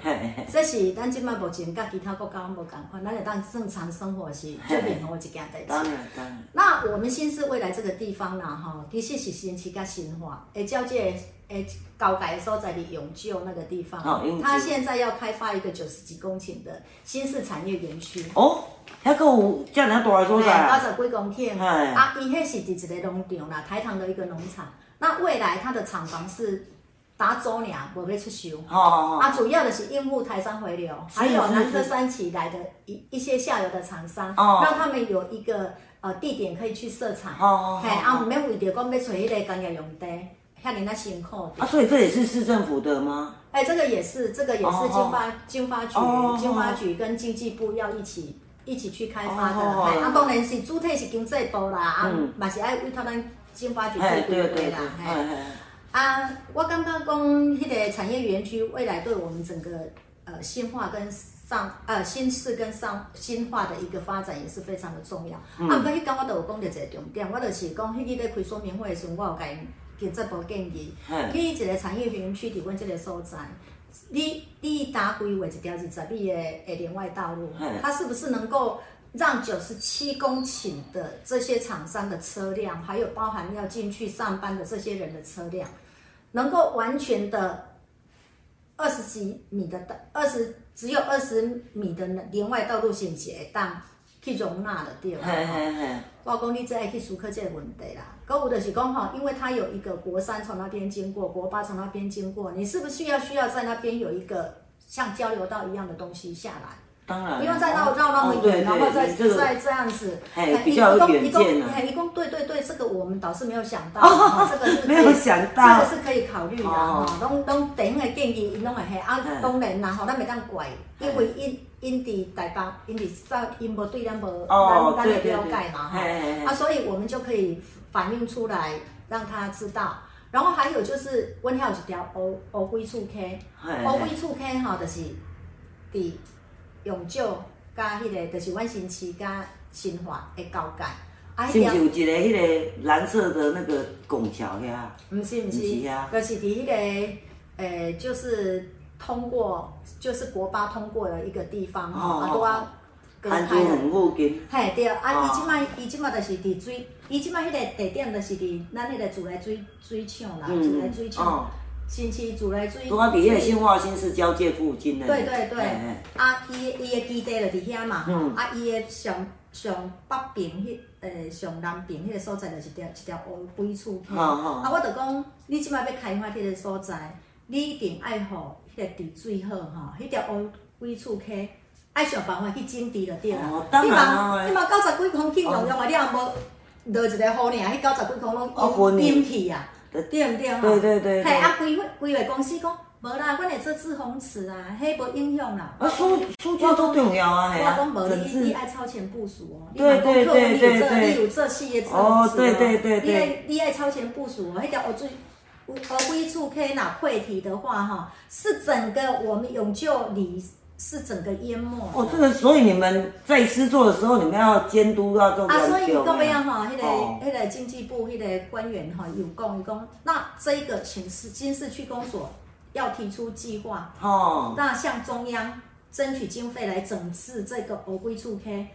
这是咱即摆目前甲其他国家无共款，咱会当正常生活是最明好的一件代志。当然当然，那我们新市未来这个地方呢，哈，其实是新市甲新化，诶，交界诶高改的时候在里永救那个地方，哦永救它现在要开发一个九十几公顷的新式产业园区，哦，遐个有遮尔大个所八十几公顷，嘿。啊，伊迄是伫一个农场啦，台糖的一个农场，那未来它的厂房是打走尔，无要出售。好好好，啊，主要的是应付台商回流，是还有南科是。三期来的一一些下游的厂商，哦。让他们有一个呃地点可以去设厂，哦嘿，啊，唔免为着讲要找迄个工业用地，遐尼那辛苦。啊，所以这也是市政府的吗？哎，这个也是，这个也是哦经发经发局哦经发局跟经济部要一起一起去开发的，哦嘿，啊，当然是主体是经济部啦，啊嗯，嘛是爱委托咱经发局对对对，划啦，嘿。嘿嘿。啊，我感觉讲迄个产业园区未来对我们整个呃新化跟上呃新市跟上新化的一个发展也是非常的重要。嗯啊，毋过迄天我都有讲到一个重点，我就是讲迄日咧开说明会的时候，我有甲因经济部建议，嘿去一个产业园区伫阮即个所在。你你打规划一条二十米的的连外道路，它是不是能够让九十七公顷的这些厂商的车辆，还有包含要进去上班的这些人的车辆，能够完全的二十几米的二十只有二十米的连外道路线会当去容纳的对吧？嘿嘿嘿，我讲你这爱去思考这个问题啦。购物的是讲哈，因为它有一个国三从那边经过，国八从那边经过，你是不是要需要在那边有一个像交流道一样的东西下来？当然，不用再绕绕那么远，然后再再这样子，嘿哎比较有一共远见啊。一共哎一共对对对，这个我们倒是没有想到，这个是可以没有想到。这个是可以考虑的哦。哈。拢拢地方的建议，因拢会嘿啊嗯，当然啦吼，咱袂当怪，因为因因伫台北，因伫在因无对咱无哦咱咱的对对。对了解嘛哈啊，所以我们就可以反映出来，让他知道。然后还有就是，阮遐有一条乌乌龟厝溪，乌龟厝溪吼，就是伫永久甲迄个，就是阮新市甲新化的交界。啊，是不迄条是有一个迄个蓝色的那个拱桥遐？毋是毋不是是啊，就是伫迄个呃，就是通过，就是国八通过的一个地方吼，啊，哦拄啊隔安珠开了。园附近，嘿，对，啊，哦伊即摆伊即摆就是伫水，伊即摆迄个地点就是伫咱迄个自来水水厂啦，自来水哦厂，，新市自来水。拄啊伫迄个新化新市交界附近的。对对对啊，伊的伊的基地就伫遐嘛，嗯啊，伊的上上北边迄，诶，上南边迄个所在就是一条一条乌龟厝溪。好好啊，我就讲，你即摆要开发迄个所在，你一定爱互迄个地水好吼，迄条乌龟厝溪。爱想办法去整治就对啦。哦当然啊你嘛你嘛九十几公顷用用啊，你也无落一个雨尔，迄九十几公拢哦昏去淹去啊，对毋对吼？对对对对嘿，啊，规规划公司讲，无啦，阮会做自红池啊，迄无影响啦。啊，数数据都重要啊，嘿啊我讲无，，整你你治。爱超前部署哦。对对对你有做对对你有做企业测哦试对对对对你爱你爱超前部署哦，迄条乌水乌龟处 K 哪溃体的话哈，是整个我们永救里是整个淹没。哦，这个所以你们在施作的时候，你们要监督要做啊，所以有各位啊哈，迄个哦。迄个经济部迄个官员哈有讲，伊讲那这一个请市金市区公所要提出计划，哦，那向中央争取经费来整治这个乌龟处 K，。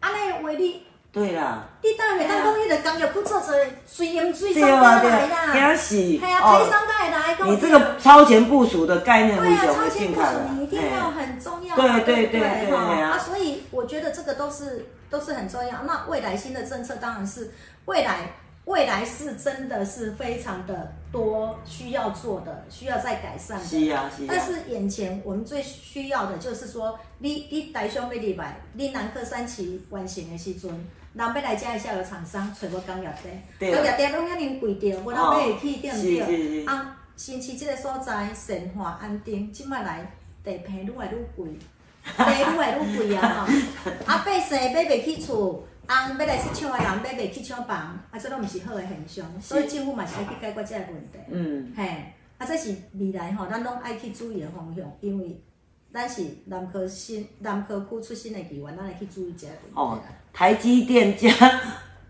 安尼话你，对啦，你当然袂当讲迄个工业区做做水淹水对商啊对家来啊，啦，惊死系啊，台商家会来讲。你这个超前部署的概念，对啊，超前部署？你一定要哎很重要啊，对对对不对啊啊，所以我觉得这个都是都是很重要。那未来新的政策当然是未来未来是真的是非常的多需要做的，需要再改善的。是啊是啊，但是眼前我们最需要的就是说，你你台商要礼拜，你南科三期完成的时阵，人要来遮的下游厂商找无工业地，工业地拢遐尼贵着，无人买会起，对毋对？是啊，新市即个所在神化安定，即摆来地皮愈来愈贵，地愈来愈贵啊吼！(laughs) 啊，百姓买袂起厝，翁要来去抢的人买袂起抢房，啊，这拢毋是好的现象，所以政府嘛是爱去解决这个问题。嗯，嘿，啊，这是未来吼，咱拢爱去注意的方向，因为咱是南科新南科区出身的议员，咱来去注意一下哦。，台积电加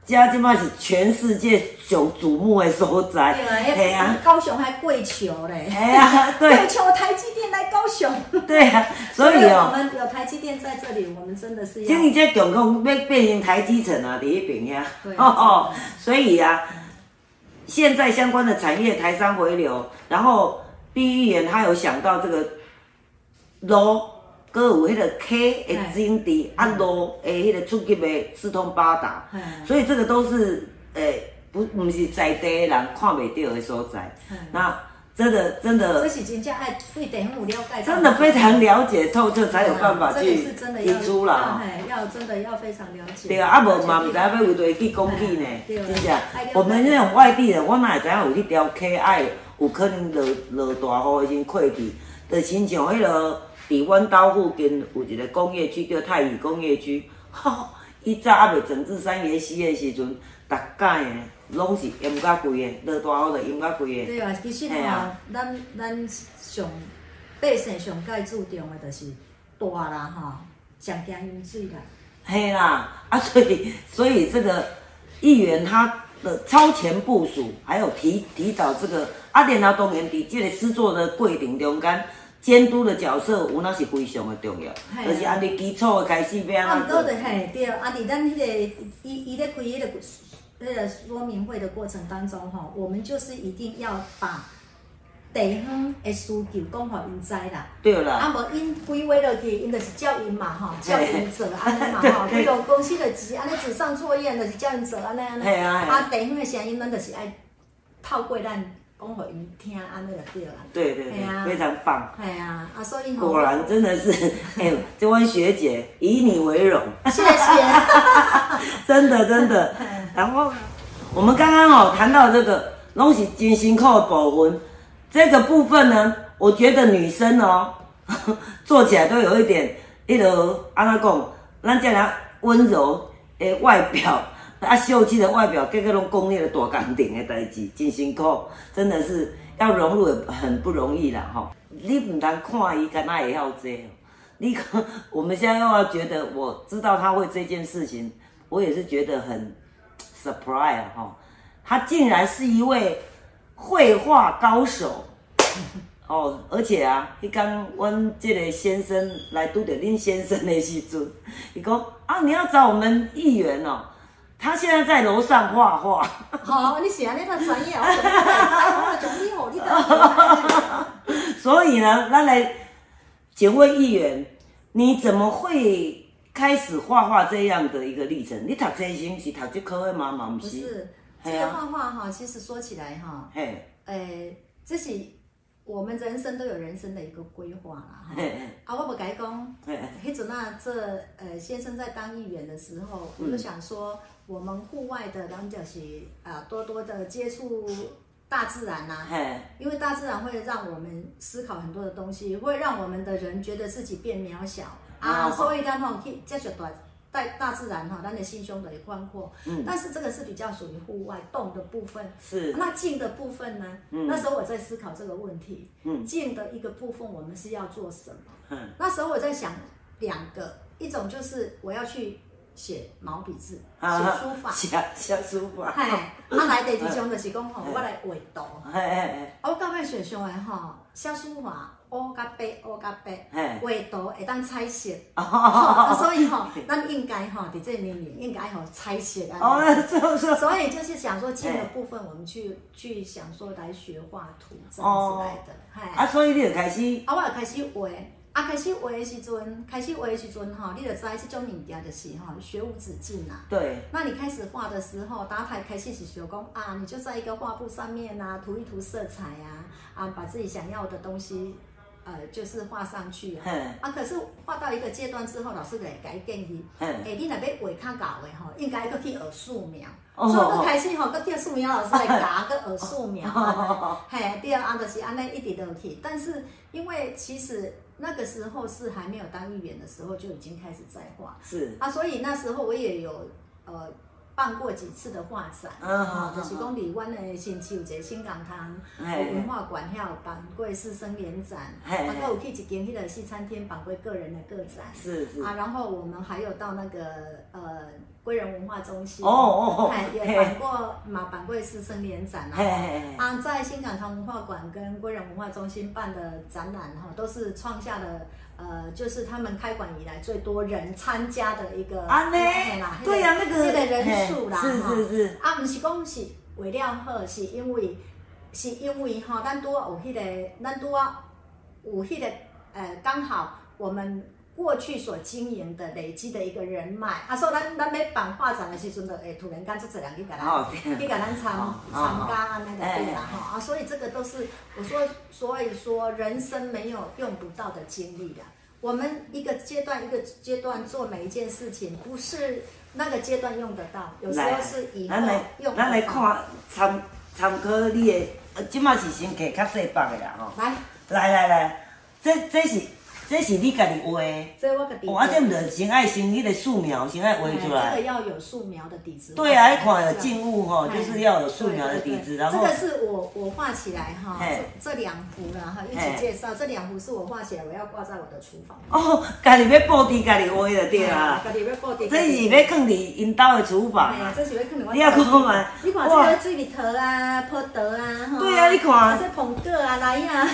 加即摆是全世界上瞩目的所在，对嘿啊啊，，高雄还跪求嘞，哎呀，(laughs) 对跪求台积电来高雄。对啊，(laughs) 所以我哦，们有台积电在这里，我们真的是要今。年这总共要变成台积城啊，第一边呀对，哦哦，所以啊，现在相关的产业台商回流，然后第一眼他有想到这个路，搁有迄个 K 的经济，啊路的迄个出入的四通八达，嗯所以这个都是诶、不毋是在地的人看袂到的所在嗯，那真的真这的是真正爱对地方有了解，真的非常了解透彻，才有办法去提出啦。要真的要非常了解。对啊，啊无嘛毋知要有对去讲起呢，对真正。我们那种外地人，我哪会知影有迄条 K 爱有可能落落大雨的时阵溃堤，就亲像迄落伫阮兜附近有一个工业区叫太乙工业区，吼，伊早还未整治三爷溪的时阵，逐届的拢是淹甲规的，落大雨就淹甲规的。对啊，其实吼嘿啊，咱咱上百姓上该注重的就是大啦吼，上惊淹水啦。嘿啦，啊，所以所以这个议员他的超前部署，还有提提早这个啊，然后当然伫这个施作的过程中间，监督的角色有那是非常的重要，就是按你基础的开始要啊，安怎做毋过就。嘿对，啊，伫咱迄、个伊伊咧开迄个迄个说明会的过程当中吼，我们就是一定要把地方的需求讲互因知啦。对啦，啊，无因规划落去，因就是叫因嘛吼，叫因做安尼嘛吼。对比如公司就是安尼纸上作业，就是叫因做安尼安尼。啊，地方的声音，咱就是爱透过咱讲互因听，安尼就对啦。对对对非常棒。系啊，啊，所以，果然真的是，(laughs) 哎、这位学姐以你为荣，谢谢。(laughs) 真的真的。然后我们刚刚哦谈到这个拢是真辛苦的部分，这个部分呢，我觉得女生哦 (laughs) 做起来都有一点那个安娜讲，咱这样温柔的外表。啊，秀气的外表，个个拢讲那个大工程的代志，真辛苦，真的是要融入很不容易啦吼。你唔通看伊，敢若会晓这哦。你可，我们现在又要觉得，我知道他会这件事情，我也是觉得很 surprise 啊哈。他竟然是一位绘画高手 (coughs) 哦，而且啊，迄刚阮这个先生来拄着恁先生的时阵，伊讲啊，你要找我们议员哦，他现在在楼上画画。好，你写安尼那专业，我怎么会知？我奖励我，你都所以呢，那来请问议员，你怎么会开始画画这样的一个历程？你读这些是读这科的吗？嘛不是？不是这个画画哈，其实说起来哈，嘿，呃，这是我们人生都有人生的一个规划啦哈。嘿，啊，我不该讲，嘿，迄阵啊，这呃先生在当议员的时候，嗯我就想说，我们户外的，咱就是啊多多的接触大自然呐、嘿，因为大自然会让我们思考很多的东西，会让我们的人觉得自己变渺小啊，哦所以咱吼去接触大大大自然哈，咱的心胸的宽阔。嗯，但是这个是比较属于户外动的部分。是。那静的部分呢？嗯。那时候我在思考这个问题。嗯。静的一个部分，我们是要做什么？嗯。那时候我在想两个，一种就是我要去写毛笔字，写书法。写写书法。嘿，啊来第二种就是讲吼，我来画图。嘿嘿嘿。我到尾想想的吼，写书法。乌甲白，乌甲白，画图会当彩色，所以吼，咱应该吼，伫这年龄应该吼彩色啊。(laughs) 所以就是想说，静的部分，我们去去想说来学画图这样子来的。啊，所以你就开始，啊，我就开始画，啊，开始画的时阵，开始画的时阵吼，你就知这种物件就是吼，学无止境啊。对。那你开始画的时候，打开开始是学讲啊，你就在一个画布上面啊，涂一涂色彩啊，啊，把自己想要的东西。呃，就是画上去啊，啊，可是画到一个阶段之后，老师给改建议，哎，你那边画较搞的吼，应该搁去学素描，所以我开始吼，搁叫素描老师来教，(laughs) 搁学素描，嘿，第二啊，就是安尼一直都去，但是因为其实那个时候是还没有当议员的时候，就已经开始在画，是。啊，所以那时候我也有呃。办过几次的画展，啊，就是讲里湾的新区有一个新港滩文化馆，还有办过师生联展，啊，还有去一间迄个西餐厅办过个人的个展，是是。啊，然后我们还有到那个呃归人文化中心，哦哦哦，也办过嘛，办过师生联展啊，啊，在新港滩文化馆跟归人文化中心办的展览哈，都是创下了。呃，就是他们开馆以来最多人参加的一个啊，呢，对呀，那个那个人数啦，是是是，啊，不是讲是为了好，是因为是因为哈，咱多有迄个，咱多有迄个，呃，刚好我们。过去所经营的累积的一个人脉，啊，所以咱咱要办画展的时阵，就会突然间就这样去给咱，去给咱参参加啊那个对啦哈啊，所以这个都是我说，所以说人生没有用不到的经历的。我们一个阶段一个阶段做每一件事情，不是那个阶段用得到，有时候是以后用。咱来看参参考你的，呃，即马是先摕较细版的啦吼。来来来来，这这是。这是你家己画，这我家己。我这唔着先爱先迄个素描，先爱画出来。这个要有素描的底子。对啊，一看有静物吼，就是要有素描的底子，然后。这个是我我画起来哈，这两幅了哈，一起介绍。这两幅是我画起来，我要挂在我的厨房。哦，家己要布置，家己画的对啊。家己要布置。这是要放伫因兜的厨房。这是要放伫我。你要看嘛？你看这个水蜜桃啊，葡萄啊，对啊，你看。这捧个啊，来呀。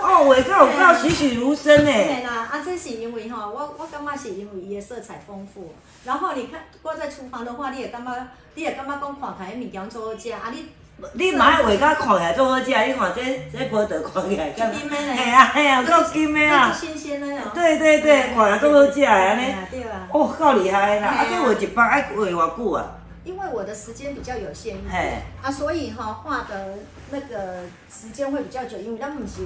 哦，画到有够栩栩如生呢。对啦，啊这是。因为哈，我我感觉是因为伊的色彩丰富，然后你看挂在厨房的话，你也感觉，你也感觉讲看起来物件做好食啊！你你买画甲看起来做好食，你看这这葡萄看起来，金的嘿啊系啊，够金的啊！新鲜的哦。对对对，看起来做好食的安尼。对啊。哦，够厉害啦！啊，这画一包爱画偌久啊？因为我的时间比较有限一点啊，所以哈画的那个时间会比较久，因为咱不是。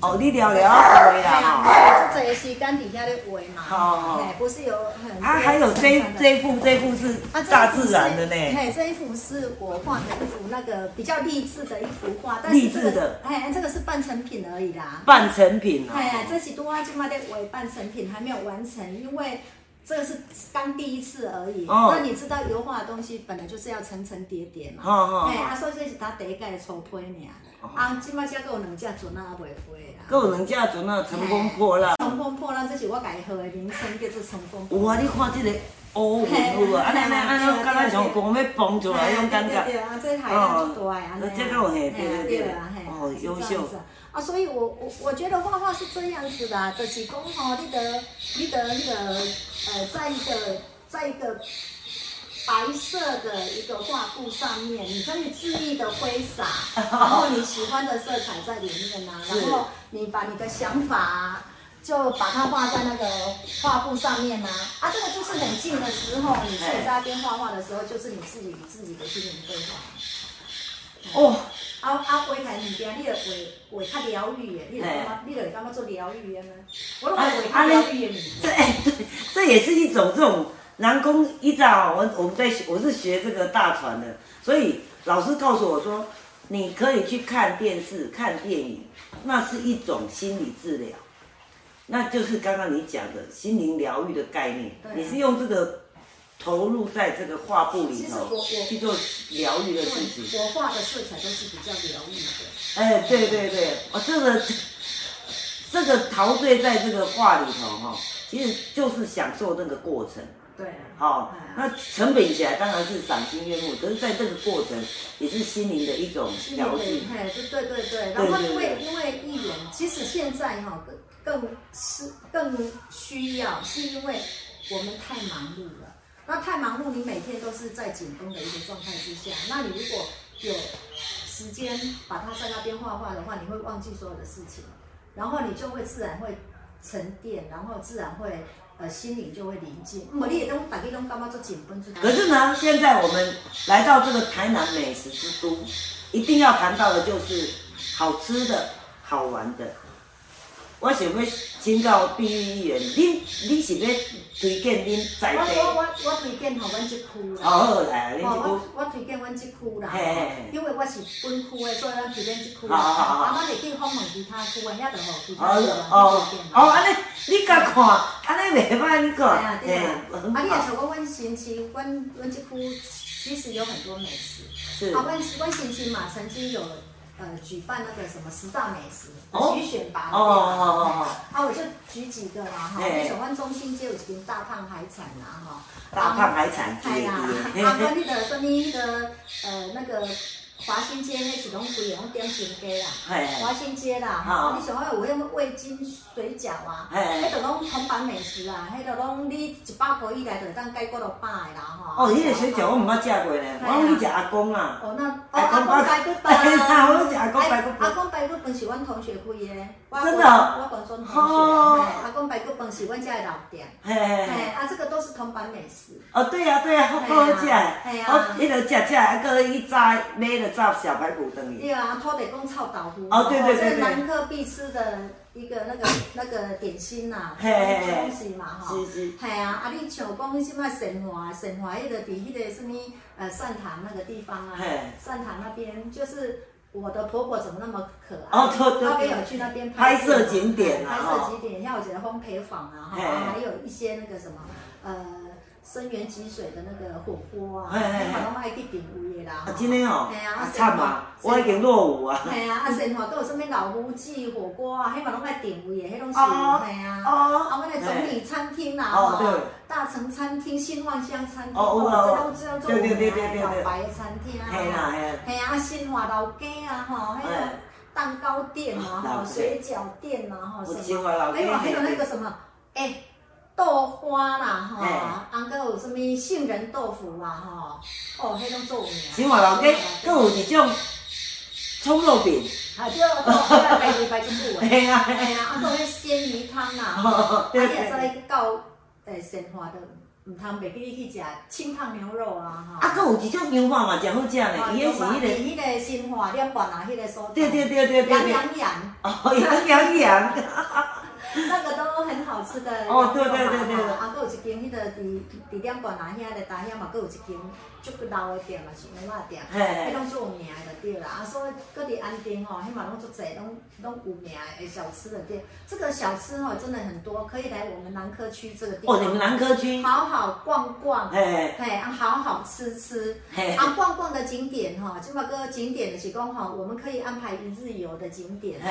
哦，你聊聊画啦，就这些时间底下的画嘛，哎，不是有很。啊，还有这这幅这幅是大自然的呢。嘿，这一幅是我画的一幅那个比较励志的一幅画，励志的。哎，这个是半成品而已啦。半成品。哎，这是多啊，今嘛的为半成品还没有完成，因为这个是刚第一次而已。哦。那你知道油画的东西本来就是要层层叠叠嘛。哦哦。哎，啊，所以这是他第一盖的初胚呢。啊，即摆才搁有两只船啊，未飞啦。搁有两只船啊，乘风破浪。乘风破浪，这是我家己号的名称，叫做乘风。有啊，你看这个乌云有啊，安尼安尼安尼，敢若像讲要崩出来那种感觉。对啊，这海浪大啊，这个有嘿，对对对，哦，优秀。啊，所以我我我觉得画画是这样子的，就是讲吼，你得你得那个呃，在一个在一个。白色的一个画布上面，你可以恣意的挥洒，(laughs) 然后你喜欢的色彩在里面啊，然后你把你的想法就把它画在那个画布上面啊，啊，这个就是很静的时候，你自己在那边画画的时候，就是你自己与自己的心灵对话。哦，啊啊，画台物件，你就画画较疗愈的，你就感觉，你就感觉做疗愈的吗？我都画较疗愈的物件。对对，这也是一种这种。南宫一早，我我们在我是学这个大船的，所以老师告诉我说，你可以去看电视、看电影，那是一种心理治疗，那就是刚刚你讲的心灵疗愈的概念。你是用这个投入在这个画布里头去做疗愈的事情。我画的色彩都是比较疗愈的。哎，对对对，哦，这个这个陶醉在这个画里头哈、其实就是享受那个过程。对，好、哎那成本起来当然是赏心悦目，可是在这个过程也是心灵的一种疗愈。嘿，对对对对。然后因对为因为艺人，其实现在哈更更是更需要，是因为我们太忙碌了。那太忙碌，你每天都是在紧绷的一个状态之下，那你如果有时间把它在那边画画的话，你会忘记所有的事情，然后你就会自然会沉淀，然后自然会呃心灵就会宁静。我，你也都大家都干嘛做紧绷？可是呢，现在我们来到这个台南美食之都，一定要谈到的就是好吃的、好玩的。我想要请教毕玉议员，恁你是要推荐恁在地？我我我我推荐吼，阮即区啦。哦，好来，恁哦，这我我推荐阮即区啦因为我是本区的，所以咱推荐即区啦。好好好啊，咱会去访问其他区的，遐就吼其他哦区的哦推荐哦，安尼你甲看，安尼袂歹，你对啊看，对啊，很啊，你也好，想讲阮新区，阮阮即区其实有很多美食。是啊，阮阮新区嘛，曾经有呃举办那个什么十大美食哦举选拔哦哦哦哦啊，我就举几个啦哈，嘿你喜欢中心街有一间大胖海产啦哈，大胖海产哎呀，街 (laughs) (laughs) 啊，阮迄个什么迄个呃那个华新街，迄是拢规个拢点心街啦。嘿，华新街啦，好吼，你想看有迄味精水饺啊，嘿迄个拢铜板美食啊，迄个拢你一百块以内就会当解决落百的啦吼。哦，迄个水饺我毋捌食过咧，我拢去食阿公啊。哦，那哦，阿公排骨饭哎呀我都吃阿公排骨饭阿公排骨饭是阮同学开的，我真的哦我广州同哦学，嘿阿公排骨饭是阮家的老店，嘿嘿啊，这个都是铜板美食。哦，对呀、对呀、好好食的。嘿啊哦，迄个食食，啊，个一炸买了炸小排骨等于。对啊，土地公臭豆腐。哦对对对对南科必吃的一个那个 (coughs) 那个点心呐，嘿嘿嘿东西嘛哈。是是。系啊，啊你像讲什么神华，神华迄个伫迄个什么呃善堂那个地方啊嘿，善堂那边就是。我的婆婆怎么那么可爱？哦对对对。那边有去那边拍摄摄景点啊拍哦。摄景点，像我觉得烘焙坊啊，哈，嘿。还有一些那个什么呃生源积水的那个火锅啊，嘿嘿嘿迄嘛拢爱去订位的啦。啊，真的哦。嘿啊，啊，惨啊！我已经落伍啊。系啊，啊，生活都有什物老母鸡火锅啊，迄嘛拢爱定位的，迄拢是哦系啊。哦啊，阮的总理餐厅啦，哦大成餐厅、新望乡餐厅，哦有啊有啊这拢这种做对对对有名的对对对老牌的餐厅啊。嘿啦嘿啦系啊，新华老街啊，吼，迄个蛋糕店啊，(laughs) 吼，水饺店啊，吼，什么，新华老街还有还有那个什么，哎。豆花啦，吼，嘿啊，搁有什物杏仁豆腐啦，吼，哦，迄种做有名。新华老街，佫有一种葱肉饼。啊，对，哦，白鱼白金布诶，嘿啊。哎呀，啊，还有迄鲜鱼汤啊，哦吼，啊，你对也再到诶神华的，毋通袂记你去食清汤牛肉啊，吼。啊，佫有一种牛肉嘛，真好食呢。伊迄是迄个。迄个新华两馆啊，迄个所在。对对对对对羊。羊羊，哦，羊羊羊。那个都很好吃的。哦对对对对对啊，搁有一间迄个伫伫两馆啊，遐个大遐嘛，搁有一间足老的店嘛，是牛肉店，迄拢做有名的就对啦。啊，所以搁伫安定吼，迄嘛拢足济，拢拢有名的小吃的店。这个小吃吼真的很多，可以来我们南科区这个地方。哦，你们南科区。好好逛逛。嘿。嘿，啊，好好吃吃，嘿啊，逛逛的景点哈，即嘛个景点的是讲哈，我们可以安排一日游的景点，嘿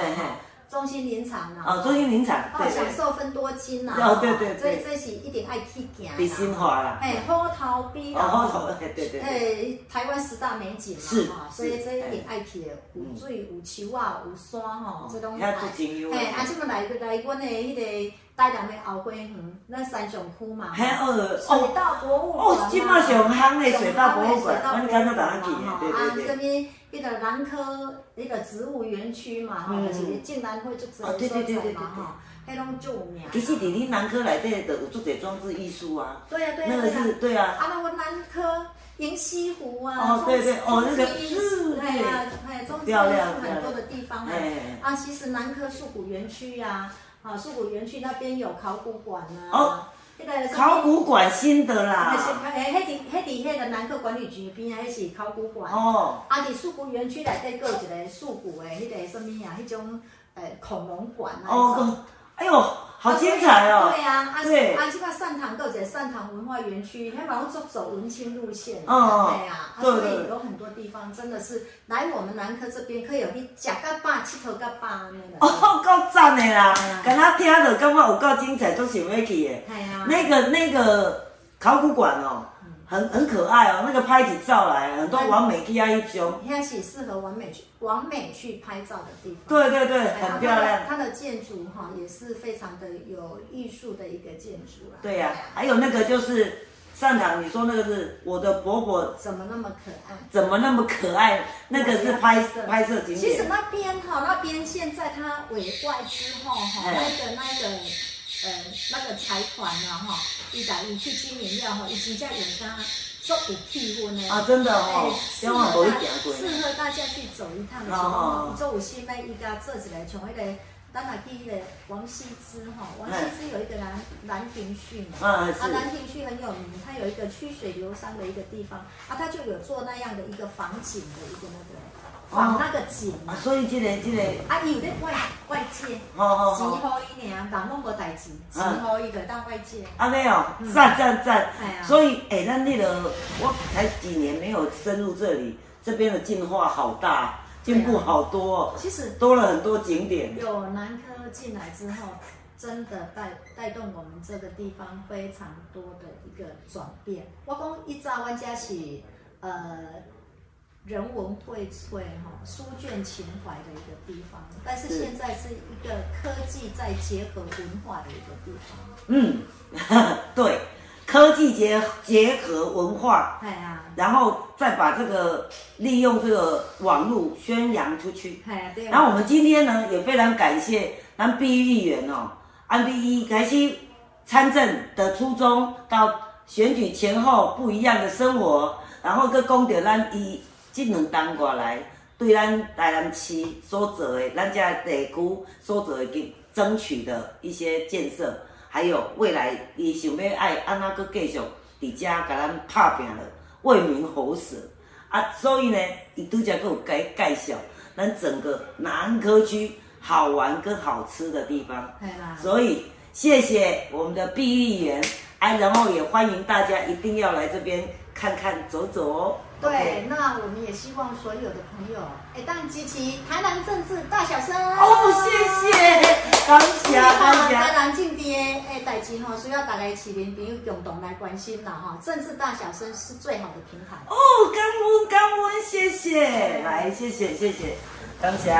中心林场啊，哦，中心林场。哦。享受分多金啦，哦对对对这这是一定爱去行比心花啦。哎，虎头比啦，哦，好头。对对对。诶，台湾十大美景嘛，哈，所以是这一定爱去的，有水有树啊，有山吼，这拢遐足真优嘿，啊。啊，即么来来阮的迄个台南的后花园，咱三上区嘛，嘿哦水哦稻博物馆啊哦，即摆上夯的水稻博物馆，稻阮刚刚打算去的，对啊。这边迄个南科迄个植物园区嘛，吼，嗯就是进南会做植物对对对所在嘛，吼，迄拢足有名。其实伫你南科内底就有足侪装置艺术啊，对啊对啊那个是，对啊，啊，那我南科银溪湖啊，哦对对哦那个艺术是哎呀，哎，中之艺漂亮。术很多的地方哎哎，啊，其实南科树谷园区呀，啊，树谷园区那边有考古馆啊，哦，迄个考古馆新的那是啦，诶，迄伫迄伫迄个南科管理局边啊，迄是考古馆。哦，啊，伫树谷园区内底，佫有一个树谷的迄个什物啊，迄种诶恐龙馆那一种。哦，哎呦，好精彩哦！对啊，啊对啊，这个善堂够在善堂文化园区，还往走走文青路线。哦对啊，所以有很多地方真的是来我们南科这边，可以有你食个饱、佚佗个饱安尼啦。哦，够赞的啦！刚刚听着感觉有够精彩，都想要去的。系啊，那个那个考古馆哦，很很可爱哦，那个拍起照来很多完美 K I 一种。现在是适合完美去完美去拍照的地方。对对对，很漂亮。它的建筑哈也是非常的有艺术的一个建筑啦。对呀、还有那个就是上堂，你说那个是我的伯伯怎么那么可爱？怎么那么可爱？那个是拍摄拍摄景点。其实那边哈，那边现在它委外之后哈，哎那个那个呃那个财团啊哈，伊来伊去经营了哈，伊真正用它做有气氛的啊，真的哦哎，适合大。适合大家去走一趟的时哦候，做有心的伊家做起来，像那个。咱若去迄个王羲之哈，王羲之有一个兰兰亭序嘛，嗯，啊，是。兰亭序很有名，它有一个曲水流觞的一个地方，啊，它就有做那样的一个仿景的一个那个仿那个景所以这个这个，啊，伊有咧外外界，好好钱好，互伊尔，人拢无代志，钱互伊就当外界，安尼哦，赞赞赞。所以，哎、那那个我才几年没有深入这里，这边的进化好大，进步好多、哦，其实多了很多景点。有南科进来之后，真的带带动我们这个地方非常多的一个转变。我讲一早阮家是呃人文荟萃哈、书卷情怀的一个地方，但是是现在是一个科技在结合文化的一个地方。嗯，(laughs) 对，科技结结合文化，哎呀，然后再把这个利用这个网络宣扬出去。哎啊，对然后我们今天呢，也非常感谢咱毕议员哦，安第一开始参政的初衷，到选举前后不一样的生活，然后佮讲到咱伊这两冬过来，对咱台南市所做的，咱这地区所做的给争取的一些建设，还有未来伊想要爱安怎佮继续伫遮甲咱拍拼了，为民喉舌。啊，所以呢，伊拄则佮有介介绍咱整个南科区好玩跟好吃的地方，所以谢谢我们的毕议员，啊，然后也欢迎大家一定要来这边看看走走哦。对那我们也希望所有的朋友，哎，当然支持台南政治大小生。哦，谢谢，感谢感台，南政治的诶代志吼，需要大家市民朋友共同来关心啦哈。政治大小生是最好的平台。哦，感恩感恩，谢谢，来谢谢谢谢，感谢。